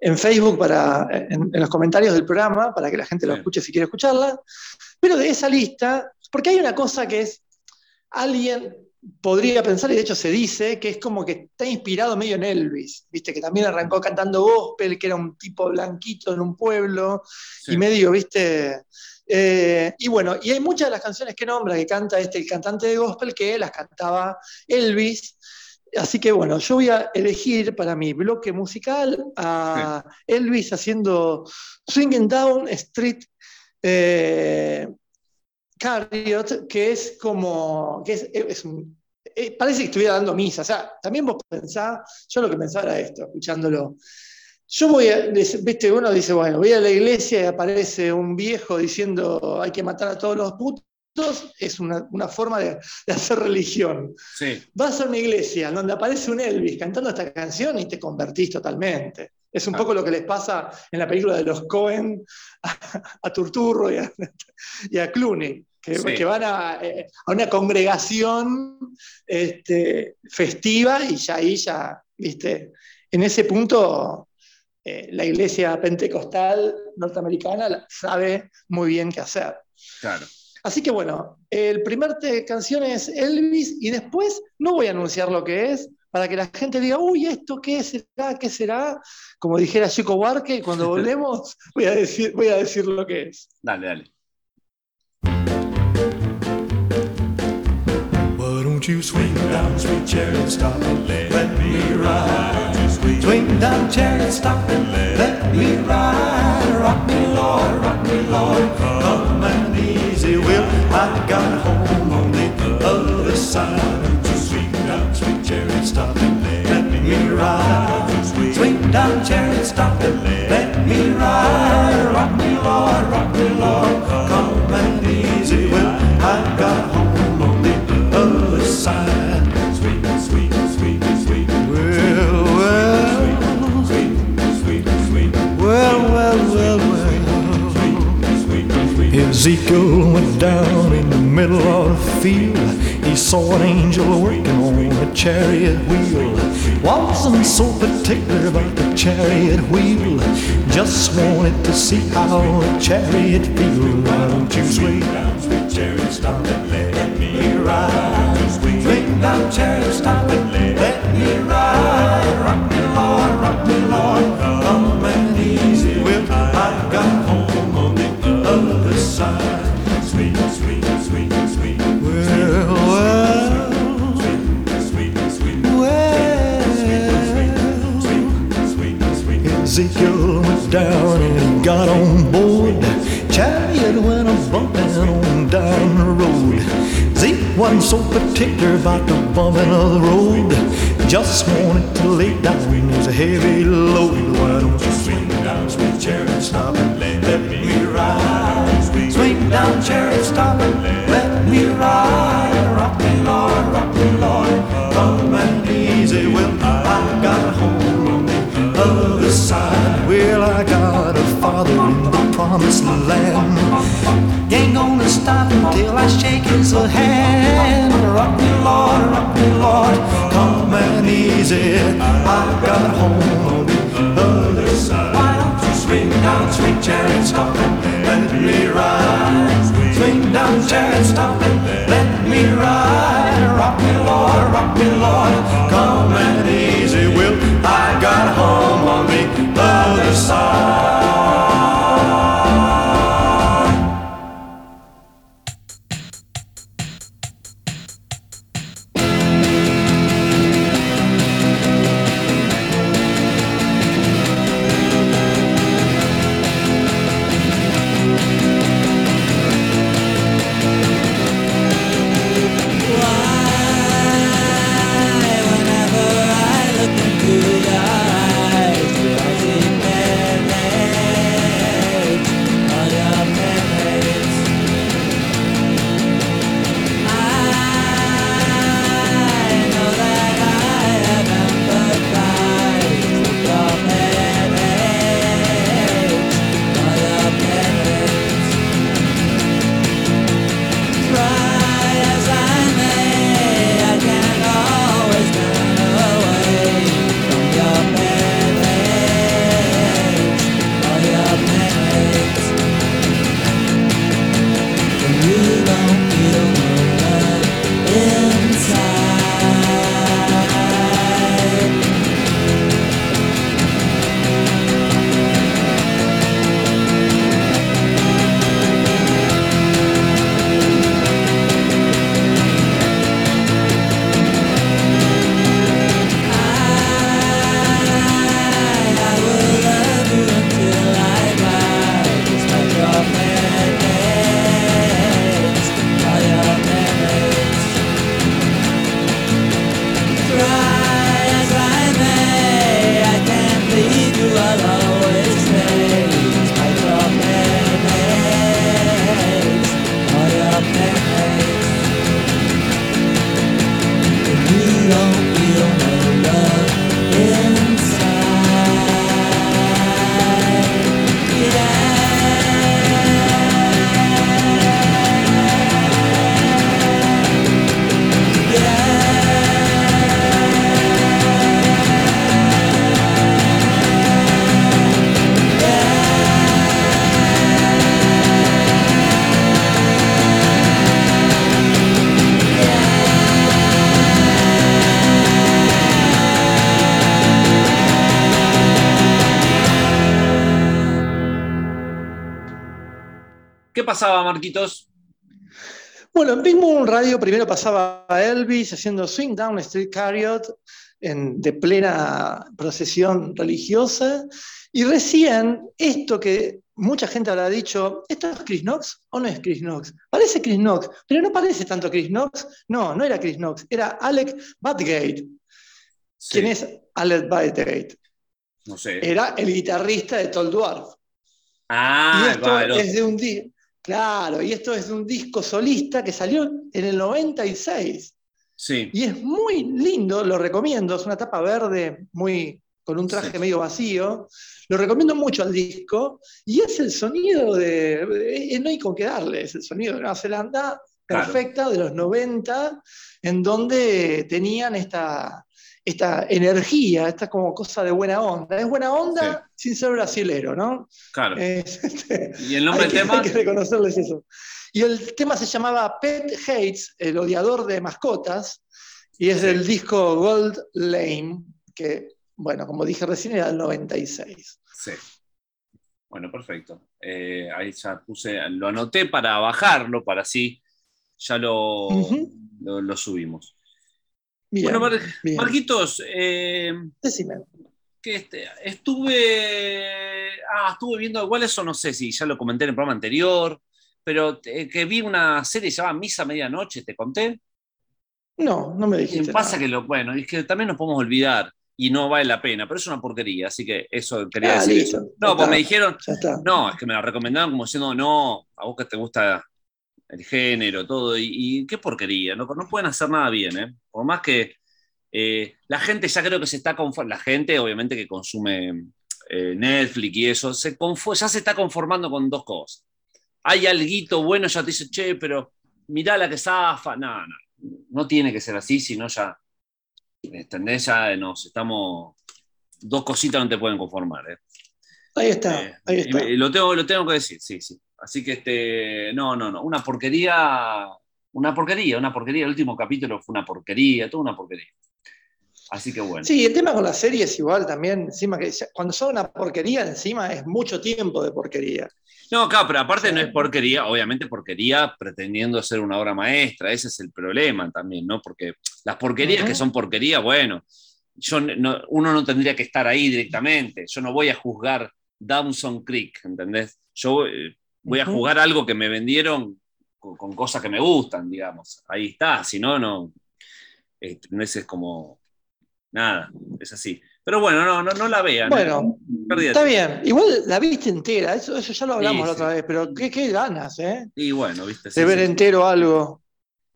en Facebook para, en, en los comentarios del programa, para que la gente lo escuche si quiere escucharla. Pero de esa lista, porque hay una cosa que es, alguien podría pensar, y de hecho se dice, que es como que está inspirado medio en Elvis, viste, que también arrancó cantando gospel, que era un tipo blanquito en un pueblo, Sí. y medio, viste. eh, y bueno, y hay muchas de las canciones que nombra que canta este el cantante de gospel que las cantaba Elvis. Así que bueno, yo voy a elegir para mi bloque musical a Elvis haciendo Swinging Down Street eh, Carriot, que es como, que es, es un- eh, parece que estuviera dando misa. O sea, también vos pensás, yo lo que pensaba era esto, escuchándolo. Yo voy a, viste, uno dice, bueno, voy a la iglesia y aparece un viejo diciendo hay que matar a todos los putos, es una, una forma de, de hacer religión. Sí. Vas a una iglesia donde aparece un Elvis cantando esta canción y te convertís totalmente. Es un Ah. poco lo que les pasa en la película de los Cohen a, a Turturro y a, y a Clooney, que, Sí. que van a, eh, a una congregación este, festiva y ya ahí ya, viste, en ese punto eh, la iglesia pentecostal norteamericana sabe muy bien qué hacer. Claro. Así que bueno, el primer te- canción es Elvis y después no voy a anunciar lo que es para que la gente diga, uy, ¿esto qué será? ¿Qué será? Como dijera Chico Buarque, cuando volvemos voy a decir, voy a decir lo que es. Dale, dale. Why don't you swing down, sweet chariot, stop and let, me ride? Swing down, chariot, stop and let, me ride. rock me, Lord, rock me, Lord. Come and easy, Will. I got home on the other side. Sweet chariot, stop and let me ride. Swing down, chariot, stop and let me ride. Rock me, Lord, rock me, Lord. Come and easy, Will. I got home on the other side. Sweet, sweet, sweet, sweet. Well, well. Sweet, sweet, sweet. Well, well, well. Ezekiel went down in the middle of the field. He saw an angel working on a chariot wheel. Wasn't so particular about the chariot wheel. Just wanted to see how a chariot feels. Why don't you swing down, sweet chariot, stop and let me ride. Swing down, chariot, stop and let me ride. Rock me, Lord, rock me, Lord. Come and Ezekiel went down and got on board. Chariot went a bumping on down the road. Zeke wasn't so particular about the bumping of the road. Just wanted to lay down his heavy load. Why don't you swing down, sweet chariot, stop and let, let me ride? Swing down, chariot, stop and let me ride. Rock me, Lord, rock me, Lord. Come and easy, well, I got home on the other side. Well, I got a father in the promised land. Ain't gonna stop until I shake his hand. Rock me, Lord, rock me, Lord. Come and easy. I got home on the other side. Why don't you swing down, sweet chariot, stop and let me ride? Swing down, chariot, stop and let me ride. Rock me, Lord, rock me, Lord. Come and easy, home on the other side. Pasaba, Marquitos? Bueno, en Big Moon Radio primero pasaba a Elvis haciendo Swing Down Street Chariot en- de plena procesión religiosa. Y recién esto que mucha gente habrá dicho, ¿esto es Chris Knox o no es Chris Knox? Parece Chris Knox, pero no parece tanto Chris Knox. No, no era Chris Knox, era Alec Badgate. Sí, ¿Quién es Alec Badgate? No sé. Era el guitarrista de Tall Dwarf. ah, y esto es de un disco, claro, y esto es de un disco solista que salió en el 96. Sí, Y es muy lindo, lo recomiendo, es una tapa verde muy con un traje Sí. medio vacío. Lo recomiendo mucho al disco y es el sonido de, eh, no hay con qué darle, es el sonido de Nueva Zelanda Claro. perfecta de los 90, en donde tenían esta, esta energía, esta como cosa de buena onda. Es buena onda sin ser brasilero, ¿no? claro. Es, este, ¿Y el nombre del que, tema? hay que reconocerles eso. Y el tema se llamaba Pet Hates, el odiador de mascotas, y es Sí. del disco Gold Lane, que, bueno, como dije recién, era del 96. Sí. Bueno, perfecto. Eh, ahí ya puse, lo anoté para bajarlo, para así ya lo, lo subimos. Bien, bueno, Mar- bien. Marquitos, eh, Decime. que este, estuve, ah, estuve viendo, igual eso no sé si ya lo comenté en el programa anterior, pero eh, que vi una serie llamada Misa Medianoche, ¿te conté? No, no me Y dijiste. pasa nada. que lo, bueno, es que también nos podemos olvidar y no vale la pena, pero es una porquería, así que eso quería Ah, decir. listo, eso. No, pues me dijeron, no, es que me la recomendaban como diciendo, no, a vos que te gusta el género, todo, y, y qué porquería, no, no pueden hacer nada bien, ¿eh? Por más que eh, la gente ya creo que se está conformando, la gente obviamente que consume eh, Netflix y eso, se ya se está conformando con dos cosas. Hay alguito bueno, ya te dice, che, pero mirá la que zafa, no, no, no tiene que ser así, sino ya, ¿entendés? Ya nos estamos, dos cositas no te pueden conformar, ¿eh? Ahí está, Eh, ahí está. lo, tengo, lo tengo que decir, sí, sí. Así que este, no, no, no, una porquería, una porquería, una porquería. El último capítulo fue una porquería, toda una porquería. Así que bueno. Sí, el tema con las series igual también, encima que cuando son una porquería encima es mucho tiempo de porquería. No, claro, pero aparte Sí. no es porquería, obviamente porquería pretendiendo ser una obra maestra, ese es el problema también, ¿no? Porque las porquerías que son porquería, bueno, yo no- uno no tendría que estar ahí directamente, yo no voy a juzgar Dawson Creek, ¿entendés? Yo eh, voy a jugar algo que me vendieron con, con cosas que me gustan, digamos, ahí está, si no, no, eh, ese es como, nada, es así. Pero bueno, no, no, no la vean. ¿eh? Bueno, está bien. Igual la viste entera, eso, eso ya lo hablamos Sí, la otra sí. vez, pero qué, qué ganas, ¿eh? Y bueno, viste. sí, de ver sí. entero algo.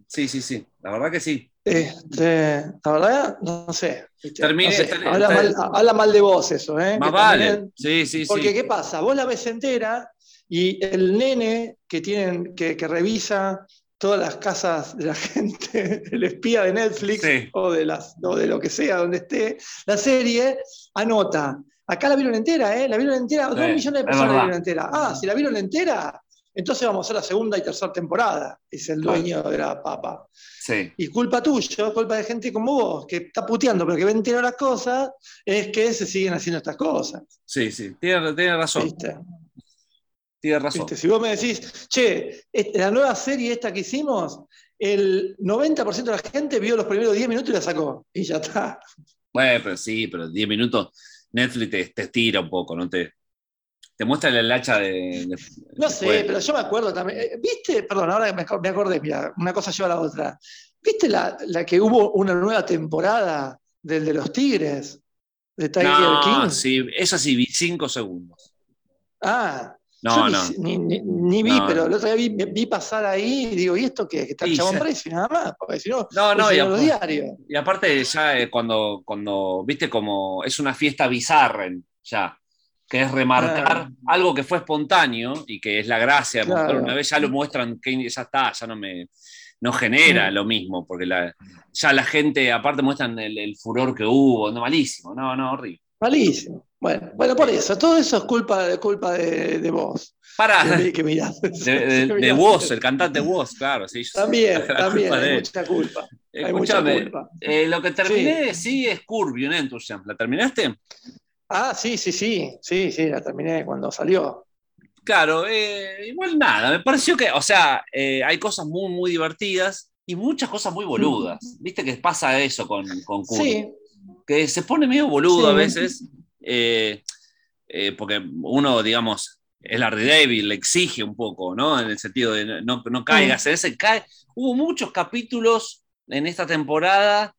Sí, sí, sí, la verdad que sí. Este, la verdad, no sé. ¿viste? Terminé- No sé, habla, mal, habla mal de vos eso, ¿eh? Más vale. también- Sí, sí, Porque, sí. ¿qué pasa? Vos la ves entera y el nene que, tienen, que, que revisa todas las casas de la gente, el espía de Netflix Sí. o, de las, o de lo que sea, donde esté la serie, anota. Acá la vieron entera, ¿eh? La vieron entera, dos Sí, millones de personas la vieron entera. Ah, si la vieron entera, entonces vamos a hacer la segunda y tercera temporada. Es el dueño de la papa. Sí, Y culpa tuya, culpa de gente como vos, que está puteando, pero que ve entera las cosas, es que se siguen haciendo estas cosas. sí, sí. Tiene, tiene razón. ¿viste? Tiene razón. ¿Viste? Si vos me decís, che, la nueva serie esta que hicimos, el 90% de la gente vio los primeros 10 minutos y la sacó. Y ya está. Bueno, pero sí, pero 10 minutos Netflix te, te estira un poco, ¿no? Te, te muestra el hacha de. de- No sé, pero yo me acuerdo también. eh, ¿Viste? Perdón, ahora me, me acordé, mira, una cosa lleva a la otra. ¿Viste la, la que hubo una nueva temporada del de los Tigres? De Tiger No, King. sí, eso sí, vi 5 segundos. Ah, No, yo ni, no. ni- ni- ni vi, No. pero el otro día vi, vi pasar ahí y digo, ¿y esto qué? Que está el chabón preso y nada más, porque si no, No, no, y, en los apa- diarios. y aparte ya eh, cuando, cuando, viste, como es una fiesta bizarra ya, que es remarcar Claro. algo que fue espontáneo y que es la gracia Claro. una vez, ya lo muestran, que ya está, ya no me no genera Mm. lo mismo, porque la- ya la gente, aparte muestran el, el furor que hubo, no, malísimo, no, no, horrible. Malísimo. Bueno, bueno, por eso, todo eso es culpa, de culpa de, de vos. Para, Que, de, que mirás. de. Woz, el cantante Woz, claro, sí. También, también, hay mucha culpa. Hay mucha culpa. eh, lo que terminé, sí, es Curb Your Enthusiasm. ¿La terminaste? Ah, sí, sí, sí, sí, sí, la terminé cuando salió. Claro, eh, igual nada, me pareció que, o sea, eh, hay cosas muy, muy divertidas y muchas cosas muy boludas. Viste que pasa eso con, con Curb, Sí, que se pone medio boludo Sí. a veces, eh, eh, porque uno, digamos, es Larry David, le exige un poco, ¿no? En el sentido de no, no caigas en ese. Cae. Hubo muchos capítulos en esta temporada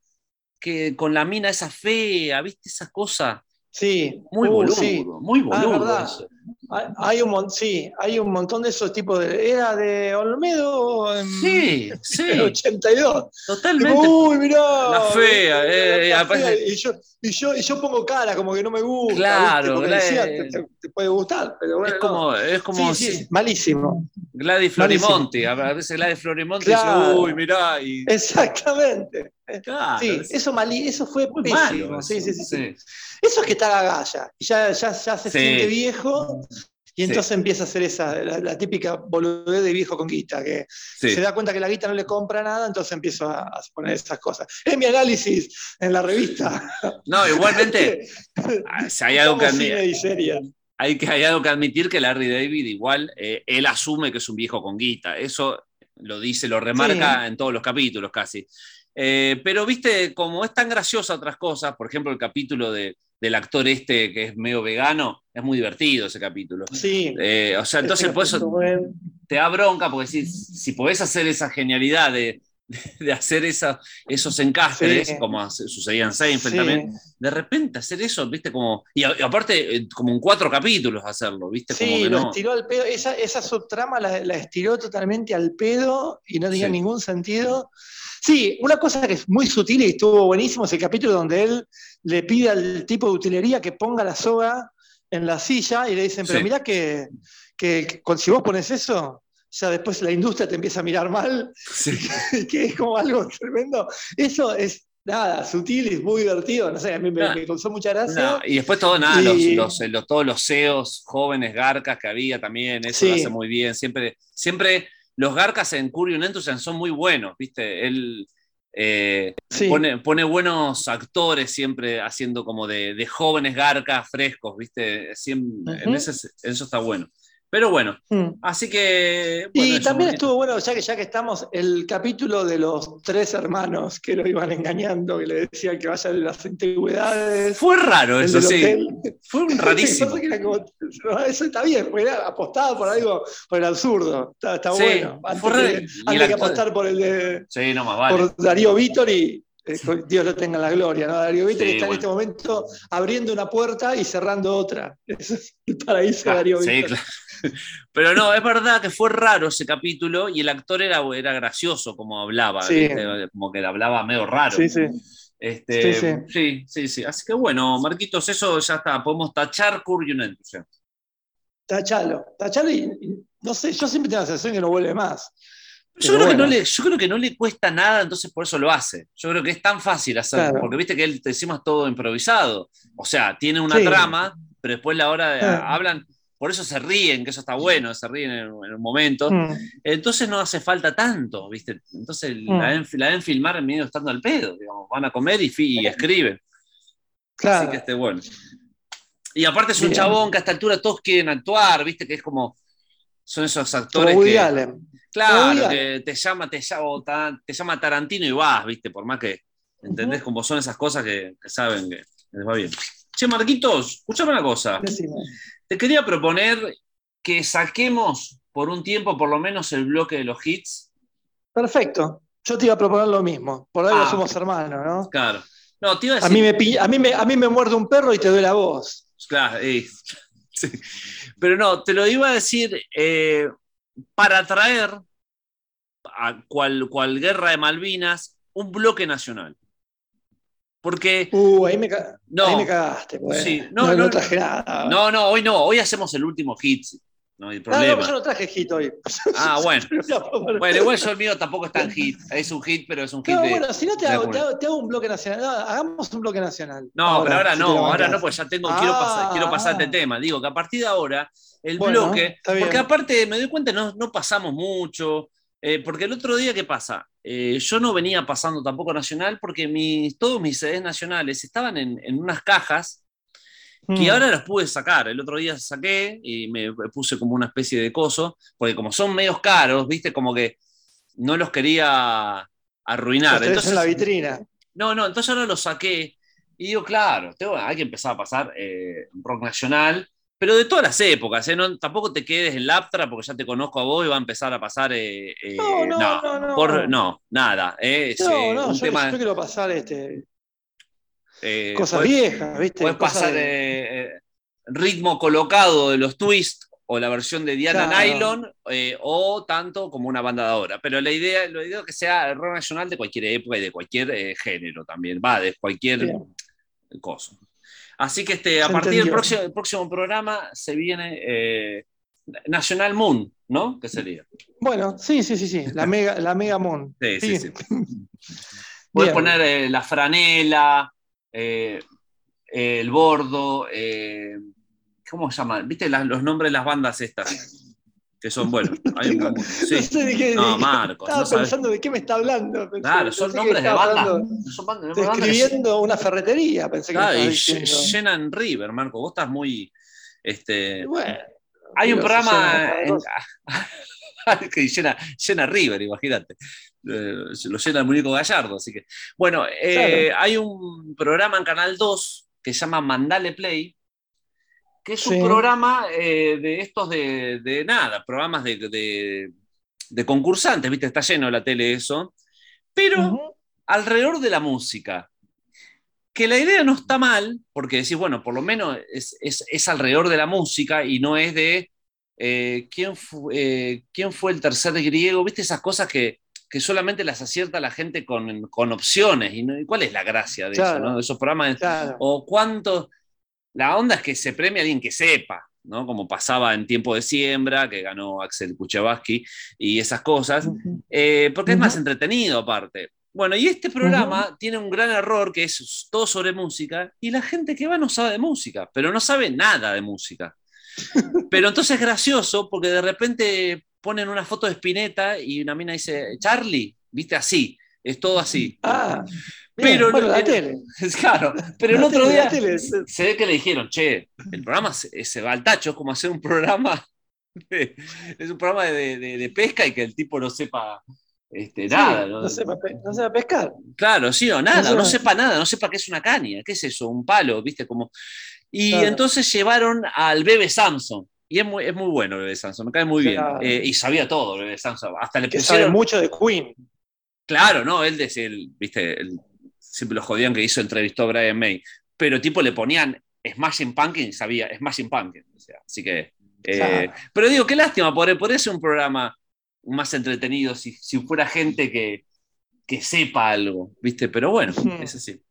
que con la mina esa fea, ¿viste? Esa cosa. Sí, Muy uh, boludo, sí. muy Ah, boludo. Hay, un sí, hay un montón de esos tipos de. Era de Olmedo en Sí, sí, 82. totalmente. Tipo, Uy, mirá. La fea, eh, la fea, y, yo, y, yo, y yo pongo cara como que no me gusta. Claro, te, te- te puede gustar, pero bueno. es no. como, es como Sí, sí, si- malísimo. Gladys Malísimo. Florimonte. A veces Gladys Florimonte Claro. dice, uy, mirá, y. Exactamente. Claro, Sí, es eso, malí, eso fue pésimo. malo. sí, eso, sí, sí, sí. sí. Eso es que está gagalla. Y ya, ya, ya se Sí. siente viejo. Y Sí. entonces empieza a hacer esa, la, la típica boludez de viejo con guita, que Sí. se da cuenta que la guita no le compra nada, entonces empiezo a, a poner esas cosas. Es mi análisis en la revista. No, igualmente, ah, si hay algo que hay, que, hay algo que admitir que Larry David igual, eh, él asume que es un viejo con guita. Eso lo dice, lo remarca en todos los capítulos casi. Eh, pero viste, como es tan graciosa otras cosas, por ejemplo el capítulo de- del actor este que es medio vegano, es muy divertido ese capítulo. Sí. Eh, o sea, entonces por eso te da bronca, porque si, si podés hacer esa genialidad de, de hacer esa, esos encastres, Sí. como sucedía en Seinfeld Sí. también, de repente hacer eso, viste, como. Y, a- y aparte, eh, como en cuatro capítulos hacerlo, viste, como Sí, que lo no. estiró al pedo. Esa, esa subtrama la, la estiró totalmente al pedo y no tenía ningún sentido. Sí, una cosa que es muy sutil y estuvo buenísimo es el capítulo donde él le pide al tipo de utilería que ponga la soga en la silla y le dicen, pero Sí. mirá que, que, si vos pones eso, ya después la industria te empieza a mirar mal, Sí. que es como algo tremendo. Eso es nada, sutil y muy divertido, no sé, a mí me, Nah. me causó mucha gracia. Y después todo nada, Y- los, los- eh, los- todos los CEOs jóvenes garcas que había también, eso Sí. lo hace muy bien. Siempre, siempre los garcas en Curious Enthusiasm son muy buenos, viste. Él eh, Sí. pone, pone buenos actores siempre haciendo como de, de jóvenes garcas frescos, viste. Siem- en, ese, en eso está bueno. Pero bueno, Mm. así que. Y bueno, también estuvo bueno, ya que, ya que estamos, el capítulo de los tres hermanos que lo iban engañando, que le decían que vaya de las antigüedades. Fue raro eso, sí. hotel. Fue un rarísimo. Que como- eso está bien, porque era apostado por algo, por el absurdo. Está, está Sí, bueno. Antes, fue que, raro. Antes apostar por el de Sí, no más vale. por Darío Vítor y eh, Dios lo tenga en la gloria, ¿no? Darío Vítor Sí, está en este momento abriendo una puerta y cerrando otra. Es el paraíso de Darío sí, Vítor. claro. Pero no, es verdad que fue raro ese capítulo y el actor era, era gracioso como hablaba, como que hablaba medio raro. Sí, sí. Este, Sí, sí. sí, sí, sí. Así que bueno, Marquitos, eso ya está. Podemos tachar Curry Entusiasm. Tachalo, tachalo y, y no sé, yo siempre tengo la sensación que no vuelve más. Yo creo, que no le, yo creo que no le cuesta nada, entonces por eso lo hace. Yo creo que es tan fácil hacerlo, Claro. porque viste que él encima es todo improvisado. O sea, tiene una Sí. trama, pero después la hora de, Ah. hablan, por eso se ríen, que eso está bueno, se ríen en, en un momento. Mm. Entonces no hace falta tanto, ¿viste? Entonces Mm. la, deben, la deben filmar en medio estando al pedo, digamos. Van a comer y, y escriben. Claro. Así que este bueno. Y aparte es un Bien. chabón que a esta altura todos quieren actuar, ¿viste? Que es como. Son esos actores Woody que. Allen. Claro, Woody que te llama, te llama, te llama Tarantino y vas, ¿viste? Por más que. ¿Entendés? Como son esas cosas que, que saben que les va bien. Che, Marquitos, escúchame una cosa. Decime. Te quería proponer que saquemos por un tiempo, por lo menos, el bloque de los hits. Perfecto. Yo te iba a proponer lo mismo. Por algo Ah. somos hermanos, ¿no? Claro. No, te iba a mí, me, a, mí me, a mí me muerde un perro y te duele la voz. Claro, eh, sí. Pero no, te lo iba a decir eh, para traer a cual, cual guerra de Malvinas un bloque nacional. Porque, Uh, ahí me, No. ahí me cagaste. pues. Sí, No, no, no, no, traje nada. no, no, hoy no, hoy hacemos el último hit, no hay Ah, no, problema. pero yo no traje hit hoy. Ah, bueno. Bueno, igual yo el mío tampoco es tan hit, es un hit, pero es un hit No, de... bueno, si no te hago, te hago, te hago un bloque nacional. No, hagamos un bloque nacional. No, pero ahora si no, ahora no, pues ya tengo, quiero, Ah, pasar, quiero pasar este ah. tema. Digo que a partir de ahora, el Bueno, bloque, porque aparte me doy cuenta, no, no pasamos mucho, eh, porque el otro día, ¿qué pasa? Eh, yo no venía pasando tampoco nacional porque mis, todos mis CDs nacionales estaban en, en unas cajas que Mm. ahora los pude sacar. El otro día saqué y me puse como una especie de coso, porque como son medios caros, viste, como que no los quería arruinar. Los Entonces, en la vitrina. no, no, entonces ahora lo saqué y digo, claro, tengo- hay que empezar a pasar eh, rock nacional, pero de todas las épocas, ¿eh? No, tampoco te quedes en Laptra porque ya te conozco a vos y va a empezar a pasar. eh, eh, No, no, no, no. por- no, nada. eh, es, No, eh, no, un yo, tema, yo quiero pasar este, eh, cosas podés- viejas, ¿viste? Puedes pasar de- eh, eh, ritmo colocado de los twists o la versión de Diana Claro. Nylon eh, o tanto como una banda de ahora. Pero la idea, la idea es que sea el rock nacional de cualquier época y de cualquier eh, género también, va, de cualquier Bien. cosa. Así que este, a Se partir del próximo, el próximo programa se viene eh, National Moon, ¿no? ¿Qué sería? Bueno, sí, sí, sí, sí. La Mega, la Mega Moon. Sí, sí, Sí. sí. Puedes poner eh, la franela, eh, el bordo, eh, ¿cómo se llama? ¿Viste los nombres de las bandas estas? Que son buenos. Hay un- sí. No sé de qué. No, de- Marcos, Estaba no sabes. pensando de qué me está hablando. Pensé- Claro, son pensé que nombres de estaba bandas. hablando- Son bandas- que- una ferretería, pensé que Claro, me y llenan River, Marco. Vos estás muy. Este, Bueno, hay un programa en- que llena, llena River, imagínate. Eh, lo llena el muñeco Gallardo, así que. Bueno, eh, hay un programa en Canal 2 que se llama Mandale Play, que es Sí. un programa eh, de estos de, de nada, programas de, de- de concursantes, ¿viste? Está lleno la tele eso, pero alrededor de la música. Que la idea no está mal, porque decís, bueno, por lo menos es, es- es alrededor de la música y no es de eh, ¿quién, fu- eh, quién fue el tercer griego, viste esas cosas que, que solamente las acierta la gente con, con opciones. ¿Y, no- y cuál es la gracia de eso? De esos programas. Claro. O cuánto. La onda es que se premia a alguien que sepa, ¿no? Como pasaba en tiempo de siembra, que ganó Axel Kuchevaski y esas cosas. Eh, porque es más entretenido aparte. Bueno, y este programa tiene un gran error que es todo sobre música y la gente que va no sabe de música, pero no sabe nada de música. Pero entonces es gracioso porque de repente ponen una foto de Spinetta y una mina dice, Charlie, viste así, es todo así. Ah, bien, Pero bueno, la eh, tele. Claro, pero el La otro tele, día tele. se, ve que le dijeron, che, el programa se, se va al tacho, es como hacer un programa, de- es un programa de, de- de pesca y que el tipo no sepa este, Sí, nada. ¿no? no, sepa, no sepa pescar. Claro, sí o nada, No sepa nada, no sepa qué es una caña, qué es eso, un palo, viste, como... Y Claro. entonces llevaron al Bebe Samson, y es muy, es muy bueno el Bebe Samson, me cae muy Claro. bien, Eh, y sabía todo el Bebe Samson, hasta le Que sabe pusieron... mucho de Queen. Claro, no, él decía, el- viste, el- siempre lo jodían que hizo, entrevistó a Brian May, pero tipo le ponían Smashing Pumpkins, sabía, Smashing Pumpkins, o sea, así que... eh, Claro. Pero digo, qué lástima, podría, podría ser un programa más entretenido si, si fuera gente que, que sepa algo, viste, pero bueno, es así.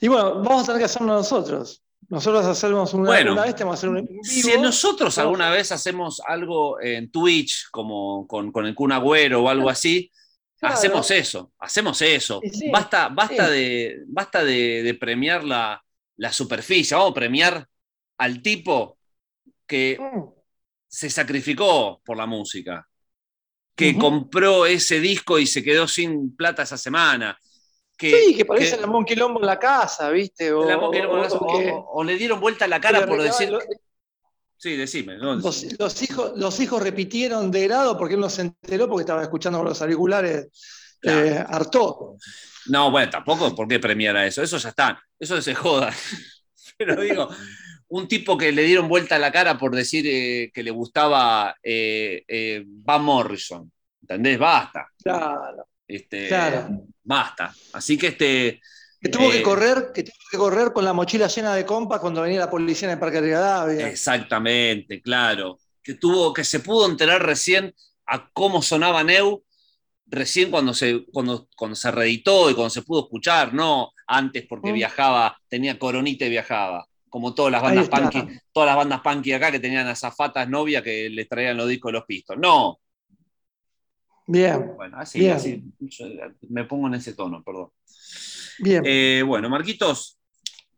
Y bueno, vamos a tener que hacerlo nosotros. Nosotros hacemos una, Bueno, una vez, tenemos que hacer un vivo. Si nosotros vamos- alguna vez hacemos algo en Twitch, como con, con el Kun Agüero o algo así, Claro. hacemos eso, hacemos eso. Sí, basta basta, sí. de, basta de, de premiar la, la superficie, vamos a premiar al tipo que Mm, se sacrificó por la música, que compró ese disco y se quedó sin plata esa semana. Que, Sí, que parece que- la Mon Quilombo en la casa, ¿viste? O, la o- o o- que- o- o le dieron vuelta la que cara por decir. lo- Sí, decime. ¿no? Los, los hijos, los hijos repitieron de grado porque él no se enteró porque estaba escuchando con los auriculares Claro. eh, hartó. No, bueno, tampoco, ¿por qué premiar a eso? Eso ya está, eso se joda. Pero digo, un tipo que le dieron vuelta la cara por decir eh, que le gustaba eh, eh, Van Morrison, ¿entendés? Basta, Claro. este, Claro. basta. Así que este, Que tuvo Eh, que correr, que tuvo que correr con la mochila llena de compas cuando venía la policía en el Parque Rivadavia. exactamente, claro, que tuvo, que se pudo enterar recién a cómo sonaba Neu, recién cuando se, cuando, cuando se reeditó y cuando se pudo escuchar, no antes porque Mm. viajaba, tenía coronita y viajaba, como todas las bandas punky, todas las bandas punky acá que tenían azafatas novias que les traían los discos de los pistos. No, Bien, bueno, así, Bien. así, yo me pongo en ese tono, perdón. Bien. Eh, bueno, Marquitos,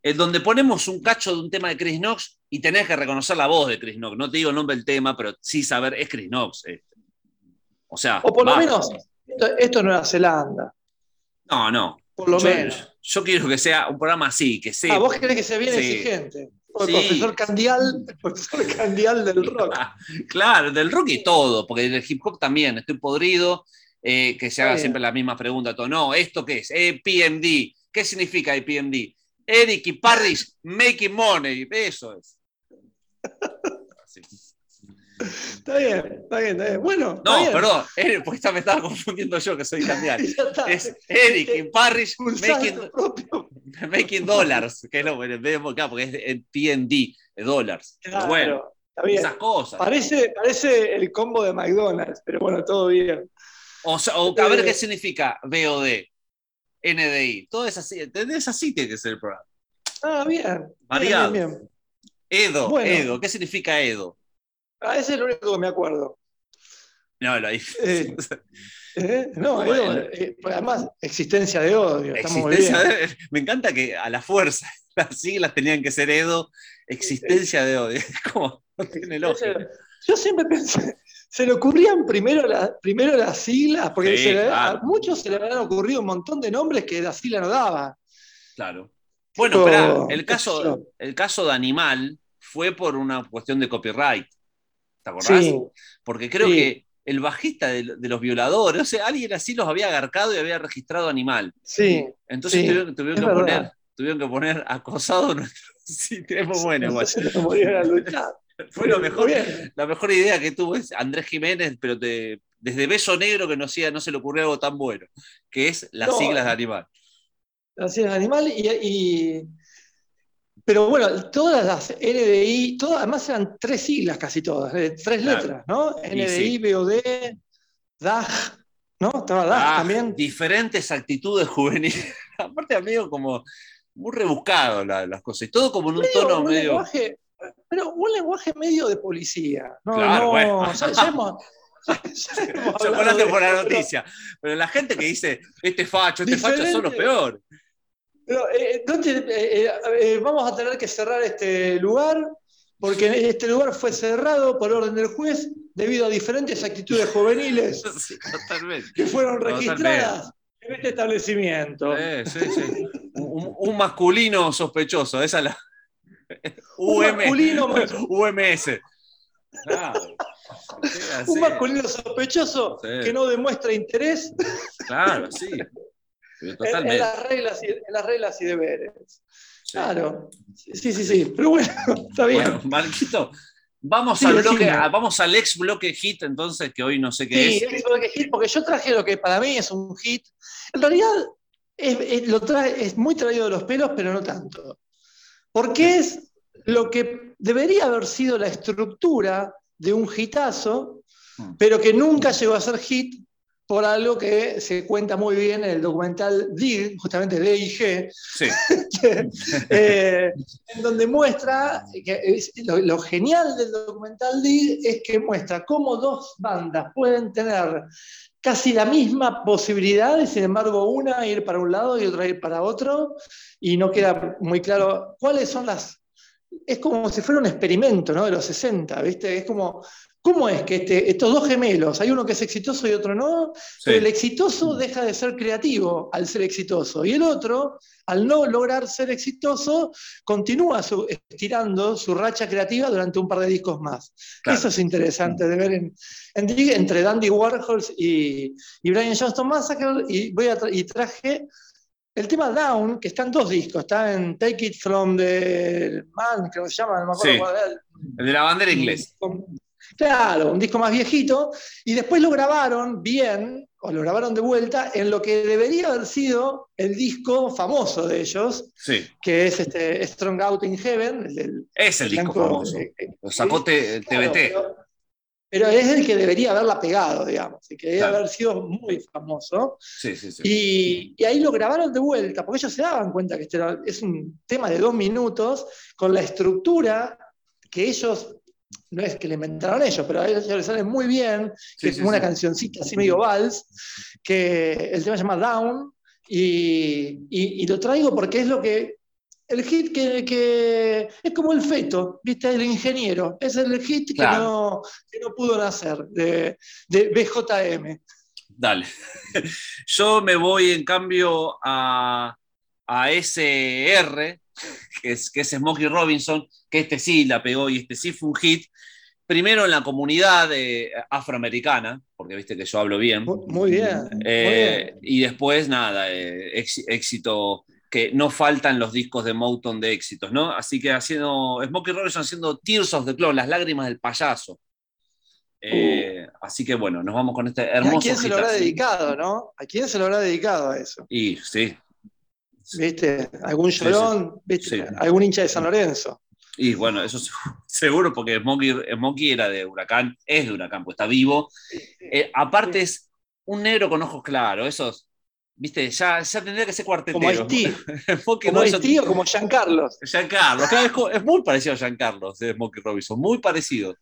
es donde ponemos un cacho de un tema de Chris Knox y tenés que reconocer la voz de Chris Knox. No te digo el nombre del tema, pero sí saber, es Chris Knox. este. O sea, o por lo menos, esto, es Nueva Zelanda. No, no. Por lo yo, menos. yo quiero que sea un programa así, que sea. Ah, vos querés que sea bien Sí. exigente. El Sí. profesor Candial, el profesor Candial del rock. Claro, del rock y todo, porque del hip hop también, estoy podrido, eh, que se haga siempre la misma pregunta. todo. No, ¿esto qué es? EPMD. ¿Qué significa EPMD? Eric y Parrish making money. Eso es. Está bien, está bien, está bien. Bueno, está No, bien. perdón, Eric, porque esta me estaba confundiendo yo, que soy cambiar. Ya está. Es Eric y Parrish making, making dollars, que de- claro, porque es en PND, de dólares. Claro, bueno, esas cosas. Parece, parece el combo de McDonald's, pero bueno, todo bien. O, sea, o a ver Eh, qué significa BOD, NDI, todo es así, ¿entendés? Así tiene que ser el programa. Ah, bien. Variado. Bien, bien, bien. Edo, Bueno. Edo, ¿qué significa Edo? Ah, ese es lo único que me acuerdo. No, lo ahí. Eh, ¿Eh? No, Bueno. Edo, eh, además, existencia de odio. Existencia de- me encanta que a la fuerza las siglas tenían que ser Edo, existencia de odio. Es como, no tiene lógica. Yo siempre pensé, se le ocurrían primero, la- primero las siglas, porque Sí, se le- claro. a muchos se le habían ocurrido un montón de nombres que la sigla no daba. Claro. Bueno, esperá, el caso, el caso de Animal fue por una cuestión de copyright. ¿Te acordás? Sí, Porque creo Sí. que el bajista de, de los violadores, o sea, alguien así los había agarcado y había registrado Animal. sí. Entonces tuvieron, tuvieron que verdad. poner, tuvieron que poner acosado nuestro. Es muy bueno. Fue lo mejor, la mejor idea que tuvo es Andrés Jiménez, pero te- desde Beso Negro que no, hacía- no se le ocurrió algo tan bueno, que es las No. siglas de Animal. Así es, animal y, y- Pero bueno, todas las NDI, todas, además eran tres siglas casi todas, eh, tres Claro. letras, ¿no? NDI, sí. BOD, DAG, ¿no? Estaba DAG Ah, también. Diferentes actitudes juveniles. Aparte, amigo, como muy rebuscado la- las cosas. Y todo como en un Medio tono un medio. lenguaje, pero un lenguaje medio de policía. No, Claro, no, bueno. ya, ya hemos, Se por la noticia. Pero la gente que dice, este facho, este facho son los peores. Pero, eh, ¿dónde, eh, eh, eh, vamos a tener que cerrar este lugar porque este lugar fue cerrado por orden del juez debido a diferentes actitudes juveniles Sí, que fueron registradas en este establecimiento. Sí, sí. Un, un masculino sospechoso, esa es la. Un masculino, UMS. Claro. Sí, un masculino sospechoso Sí. que no demuestra interés Claro, sí. en, en Totalmente. las reglas y, en las reglas y deberes. Sí. Claro, sí, sí, sí, pero bueno, está bien. Bueno, Marquito, vamos Sí, al bloque, a- vamos al ex bloque hit, entonces, que hoy no sé qué Sí, es. es que hit, porque yo traje lo que para mí es un hit. En realidad es, es- lo trae, es muy traído de los pelos, pero no tanto. Porque es lo que debería haber sido la estructura de un hitazo, Mm. pero que nunca llegó a ser hit por algo que se cuenta muy bien en el documental DIG, justamente DIG, Sí, eh, en donde muestra que es- lo, lo genial del documental DIG es que muestra cómo dos bandas pueden tener casi la misma posibilidad y sin embargo una ir para un lado y otra ir para otro y no queda muy claro cuáles son las... Es como si fuera un experimento ¿no? de los 60, ¿viste? Es como, ¿cómo es que este- estos dos gemelos, hay uno que es exitoso y otro no? Pero el exitoso deja de ser creativo al ser exitoso. Y el otro, al no lograr ser exitoso, continúa su- estirando su racha creativa durante un par de discos más. Claro. Eso es interesante de ver en, en entre Dandy Warhols y, y Brian Johnston Massacre. Y, voy a tra- y traje el tema Down, que está en dos discos. Está en Take It From the Man, creo que se llama, no me acuerdo Sí. cuál era el- El de la bandera inglesa. Claro, un disco más viejito. Y después lo grabaron bien, o lo grabaron de vuelta, en lo que debería haber sido el disco famoso de ellos, Sí, que es este Strong Out in Heaven, el del es el disco blanco, famoso. eh, eh, Lo sacó claro, TBT. pero, pero es el que debería haberla pegado, digamos, y que debería Claro. haber sido muy famoso. Sí, sí, sí. Y, y ahí lo grabaron de vuelta, porque ellos se daban cuenta que este era- es un tema de dos minutos, con la estructura que ellos, no es que le inventaron ellos, pero a ellos les sale muy bien, que Sí, es sí, como una sí. cancioncita así medio vals, que el tema se llama Down, y, y- y lo traigo porque es lo que. El hit que, que es como el feto, ¿viste? El ingeniero. Es el hit que, Claro. no, que no pudo nacer, de, de BJM. Dale. Yo me voy en cambio a, a SR, que es, que es Smokey Robinson, que este sí la pegó y este sí fue un hit. Primero en la comunidad eh, afroamericana, porque viste que yo hablo bien. Muy, muy Eh, bien. y después, nada, eh, ex- éxito que no faltan los discos de Motown de éxitos, ¿no? Así que haciendo, Smokey Robinson haciendo Tears of the Clown, las lágrimas del payaso. Eh, así que bueno, nos vamos con este hermoso. ¿A quién se lo habrá dedicado, no? ¿A quién se lo habrá dedicado a eso? Y sí, ¿Viste? ¿Algún llorón? ¿Viste? Sí. ¿Algún hincha de San Lorenzo? y bueno, eso se- seguro porque Smokey, Smokey era de Huracán, es de Huracán, pues está vivo. Eh, aparte es un negro con ojos claros, esos, viste, ya, ya tendría que ser cuartetero. Como Haití. Como Robinson- Haití o como Giancarlos. Giancarlo, claro, es, es muy parecido a Giancarlo, de Smokey Robinson, muy parecido.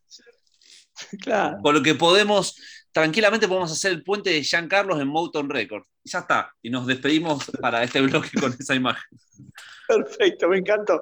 Claro. Con lo que podemos, tranquilamente podemos hacer el puente de Giancarlos en Motown Records. Y ya está. Y nos despedimos para este bloque con esa imagen. Perfecto, me encantó.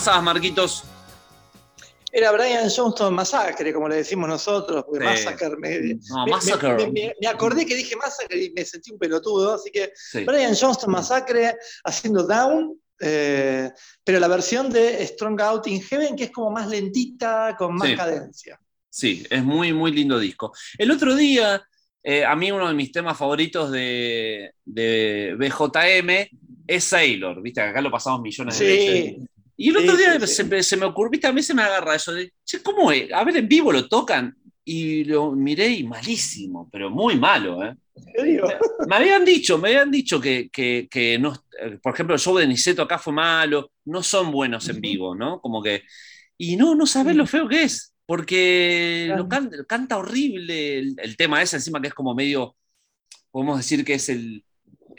Pasabas, Marquitos? Era Brian Johnston Massacre, como le decimos nosotros, porque Sí. Massacre me, No, me- Massacre. me- acordé que dije Massacre y me sentí un pelotudo, así que Sí. Brian Johnston Massacre haciendo Down, eh, pero la versión de Strong Out in Heaven, que es como más lentita, con más Sí. cadencia. Sí, es muy, muy lindo disco. El otro día, eh, a mí uno de mis temas favoritos de, de BJM es Sailor, viste, acá lo pasamos millones de veces. Y el otro Sí, día sí. Se, me, se me ocurrió, viste, a mí se me agarra eso de, che, ¿cómo es? A ver, en vivo lo tocan y lo miré y malísimo, pero muy malo, ¿eh? digo. Me habían dicho, me habían dicho que, que- que no, por ejemplo, el show de Niceto acá fue malo, no son buenos en vivo, ¿no? Como que, y no, no sabés lo feo que es, porque Claro. lo can- canta horrible el, el tema ese encima que es como medio, podemos decir que es el,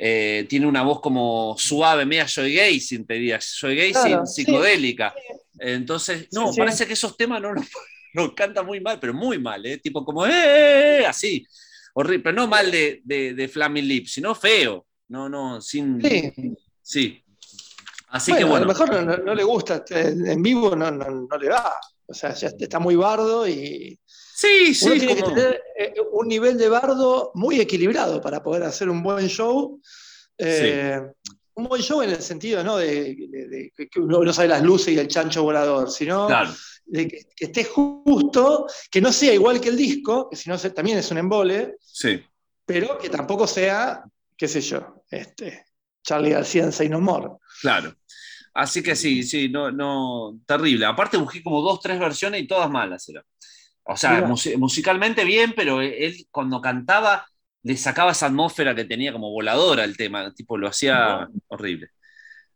eh, tiene una voz como suave, media Joy Gazing, te diría, Joy Gazing Claro, sí. psicodélica. Entonces, no, Sí, sí. parece que esos temas no los no, canta muy mal, pero muy mal, ¿eh? Tipo como, ¡eh! eh, eh", así, horrible, pero no mal de, de, de Flaming Lips, sino feo. No, no, sin. Sí. Sí. Así Bueno, que a bueno. lo mejor no, no- no le gusta, eh, en vivo no, no, no le va. O sea, ya está muy bardo y Sí, uno sí, tiene como- que tener eh, un nivel de bardo muy equilibrado para poder hacer un buen show. Eh, Un buen show en el sentido, ¿no? De, de- de que uno no sabe las luces y el chancho volador, sino Claro, de que, que esté justo, que no sea igual que el disco, que si no también es un embole, sí. pero que tampoco sea, qué sé yo, este, Charlie García en Say No More. Claro. Así que sí, sí, no, no, terrible. Aparte busqué como dos, tres versiones y todas malas eran. O sea, musi- musicalmente bien, pero él cuando cantaba le sacaba esa atmósfera que tenía como voladora el tema, tipo lo hacía horrible.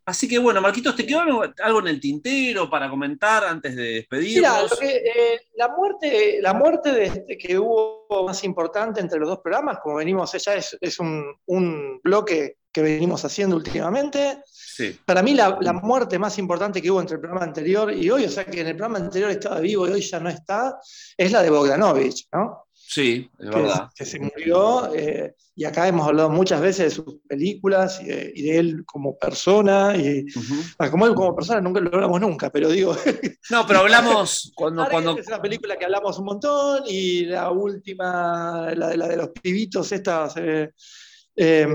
Así que bueno, Marquitos, ¿te quedó algo, en el tintero para comentar antes de Mira, despedirnos? lo que, eh, la muerte, la muerte de este que hubo más importante entre los dos programas, como venimos, ya es, es un, un bloque que venimos haciendo últimamente. Sí, Para mí la, la muerte más importante que hubo entre el programa anterior y hoy, o sea que en el programa anterior estaba vivo y hoy ya no está, es la de Bogdanovich, ¿no? sí, es que, verdad. que se murió, eh, y acá hemos hablado muchas veces de sus películas y de, y de él como persona, y Ujú. ah, como él como persona nunca lo hablamos nunca, pero digo, No, pero hablamos cuando, Argent cuando, es una película que hablamos un montón, y la última, la de, la de los pibitos, estas... eh, eh,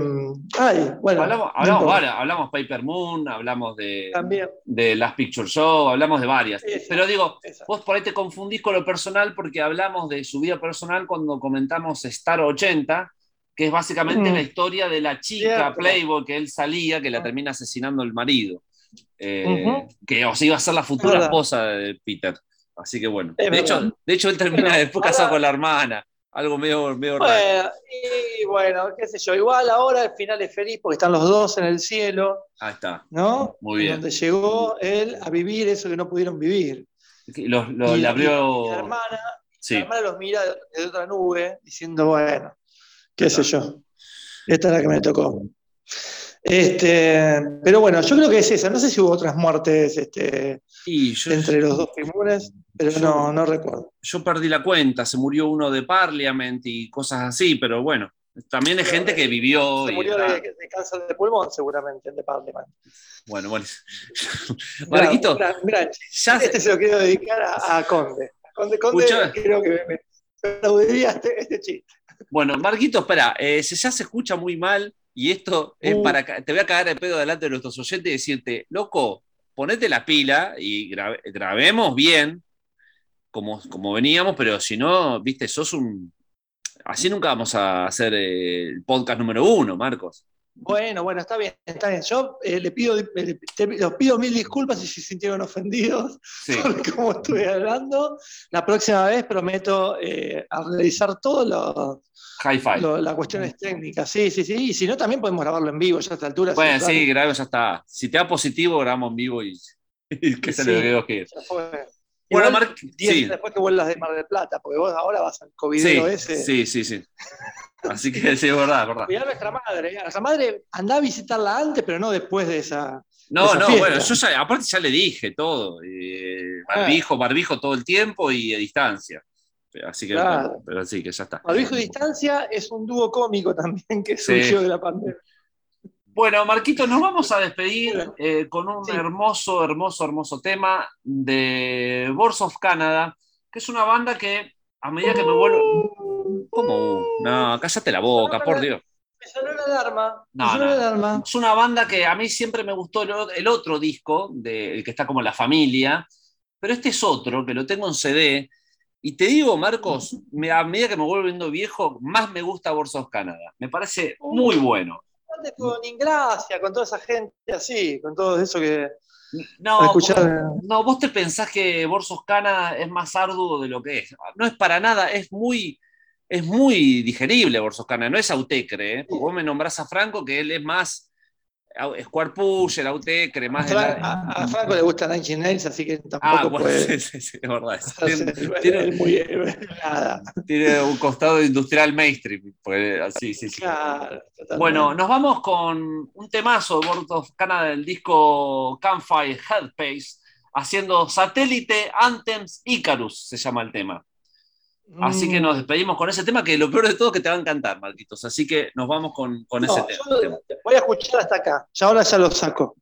ay, bueno. hablamos, hablamos, varias, hablamos Paper Moon, hablamos de, También, de Last Picture Show, hablamos de varias. Esa. Pero digo, esa. vos por ahí te confundís con lo personal porque hablamos de su vida personal cuando comentamos Star 80, que es básicamente Mm. la historia de la chica Cierto. Playboy que él salía, que la Ah. termina asesinando el marido. Eh, Ujú. Que o sea, iba a ser la futura esposa de Peter. Así que bueno. Es De hecho, de hecho, él termina después casado con la hermana. Algo medio, medio raro. Bueno, y bueno, qué sé yo, igual ahora el final es feliz porque están los dos en el cielo, Ahí está. ¿no? Muy bien. Donde llegó él a vivir eso que no pudieron vivir. Lo, lo- Y- le y- abrió. la hermana, sí. la hermana los mira desde otra nube diciendo, bueno, qué sé yo, esta es la que me tocó. Este, pero bueno, yo creo que es esa. No sé si hubo otras muertes este, yo, entre los dos figuras, pero Yo- no, no recuerdo. yo perdí la cuenta, se murió uno de Parliament y cosas así, pero bueno, también hay gente que vivió. Se murió de, de cáncer de pulmón, seguramente, el de Parliament. Bueno, bueno. Marquito, ya este se lo quiero dedicar a, a Conde. Conde, Conde, Escuchá. creo que me, aplaudiría este, este chiste. Bueno, Marquito, espera, eh, se- ya se escucha muy mal y esto es Uh. para. Te voy a cagar de pedo delante de nuestros oyentes y decirte, loco, ponete la pila y grabe- grabemos bien, como, como veníamos, pero si no, viste, sos un. Así nunca vamos a hacer eh, el podcast número uno, Marcos. Bueno, bueno, está bien, está bien. Yo eh, le pido, le- te- los pido mil disculpas si se sintieron ofendidos Sí. por cómo estuve hablando. La próxima vez prometo eh, a realizar todo lo, las cuestiones técnicas. Sí, sí, sí. Y si no, también podemos grabarlo en vivo ya a esta altura. Bueno, sí, grabemos, ya está. Si te da positivo, grabamos en vivo y, y que se le que ya fue. Bueno, Igual, Mar- diez sí. días después que vuelvas de Mar del Plata, porque vos ahora vas al Sí, covidero ese. sí, sí, sí. Así que sí, es verdad, verdad. Cuidar a nuestra madre. ¿eh? A nuestra madre anda a visitarla antes, pero no después de esa. No, esa no, fiesta. bueno, yo ya, aparte ya le dije todo. eh, barbijo, barbijo todo el tiempo y a distancia. Así que, Claro. pero sí, que ya está. Barbijo y Distancia es un dúo cómico también que Sí. surgió de la pandemia. Bueno, Marquito, nos vamos a despedir eh, con un Sí. hermoso, hermoso, hermoso tema de Boards of Canada, que es una banda que a medida que me vuelvo. ¿Cómo? uh? No, cállate la boca, por Dios. Me sonó la alarma. No, me sonó no. la alarma. Es una banda que a mí siempre me gustó el, otro disco, de, el que está como La Familia, pero este es otro, que lo tengo en CD. Y te digo, Marcos, me- a medida que me vuelvo viendo viejo, más me gusta Boards of Canada. Me parece muy bueno. Con Ingracia, con toda esa gente así, con todo eso que. No, escuchar. no, vos te pensás que Borsos Cana es más arduo de lo que es. No es para nada, es muy, es muy digerible Borsos Cana, no es Autecre. ¿eh? Vos me nombrás a Franco que él es más Square Pusher, Autecre, más de la- a, a Franco le gusta Nine Nails, así que tampoco Ah, bueno, puede. sí, sí, sí, es verdad. Tiene, tiene- es muy- nada. tiene un costado industrial mainstream. pues, sí, sí. Claro, totalmente. Bueno, nos vamos con un temazo de Board of Canada del disco Campfire Headpace, haciendo Satélite Anthems Icarus, se llama el tema. Así que Mm. nos despedimos con ese tema, que lo peor de todo es que te va a encantar, Marquitos. Así que nos vamos con, con No, ese tema. voy a escuchar hasta acá. Ya ahora ya lo saco.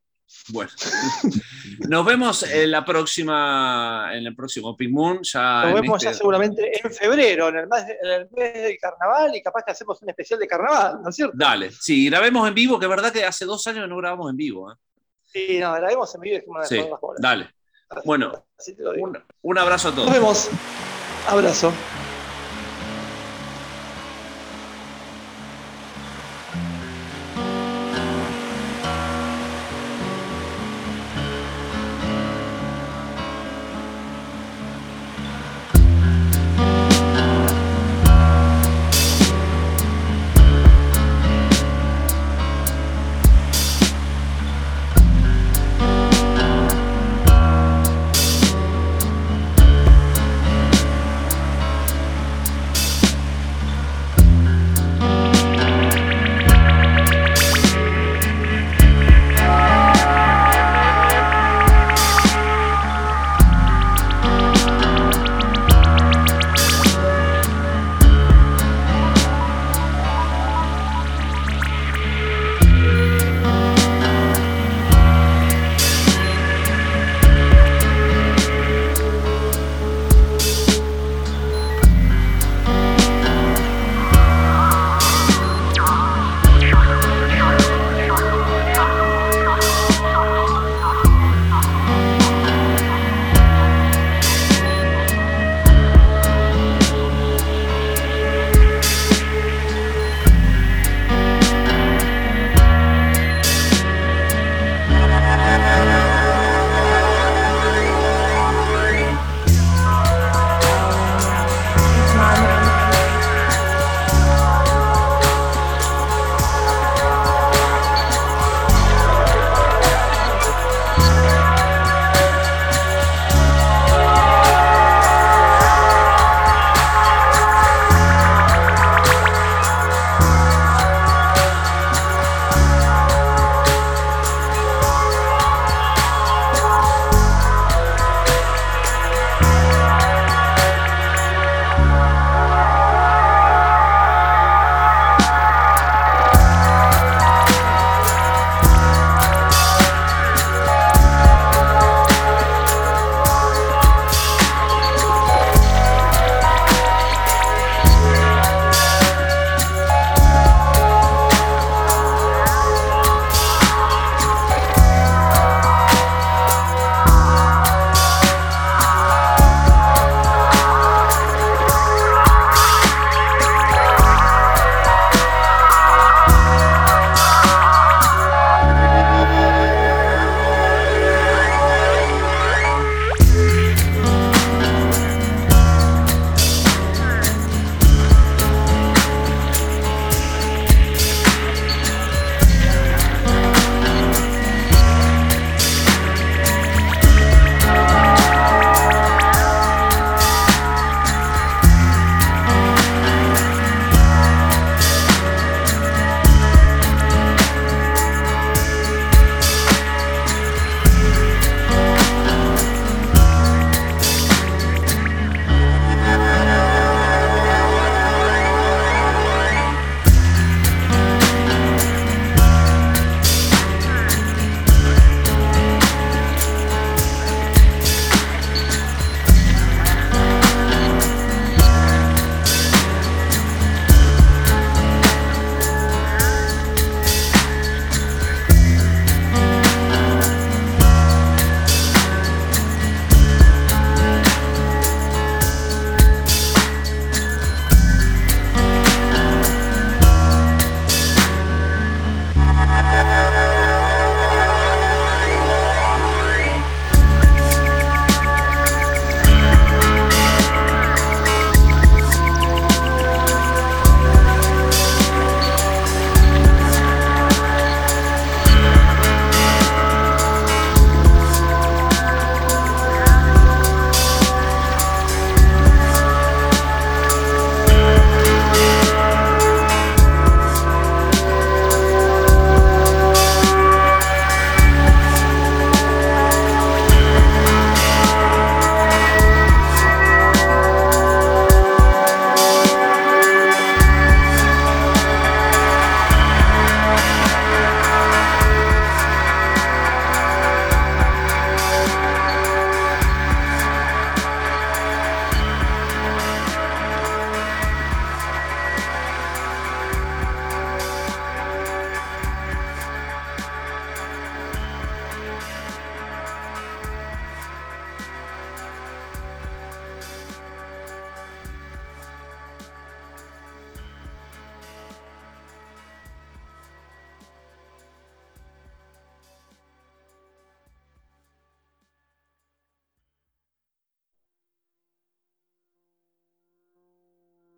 Bueno. Nos vemos en la próxima, en el próximo Pink Moon. Ya Nos vemos este- ya seguramente en febrero, en el, mes, en el mes del carnaval, y capaz que hacemos un especial de carnaval, ¿no es cierto? Dale, sí, grabemos en vivo, que es verdad que hace dos años no grabamos en vivo. ¿eh? Sí, no, grabemos en vivo y dejemos de Sí, bolas. dale. Así- Bueno, así. Un, un abrazo a todos. Nos vemos. Abrazo.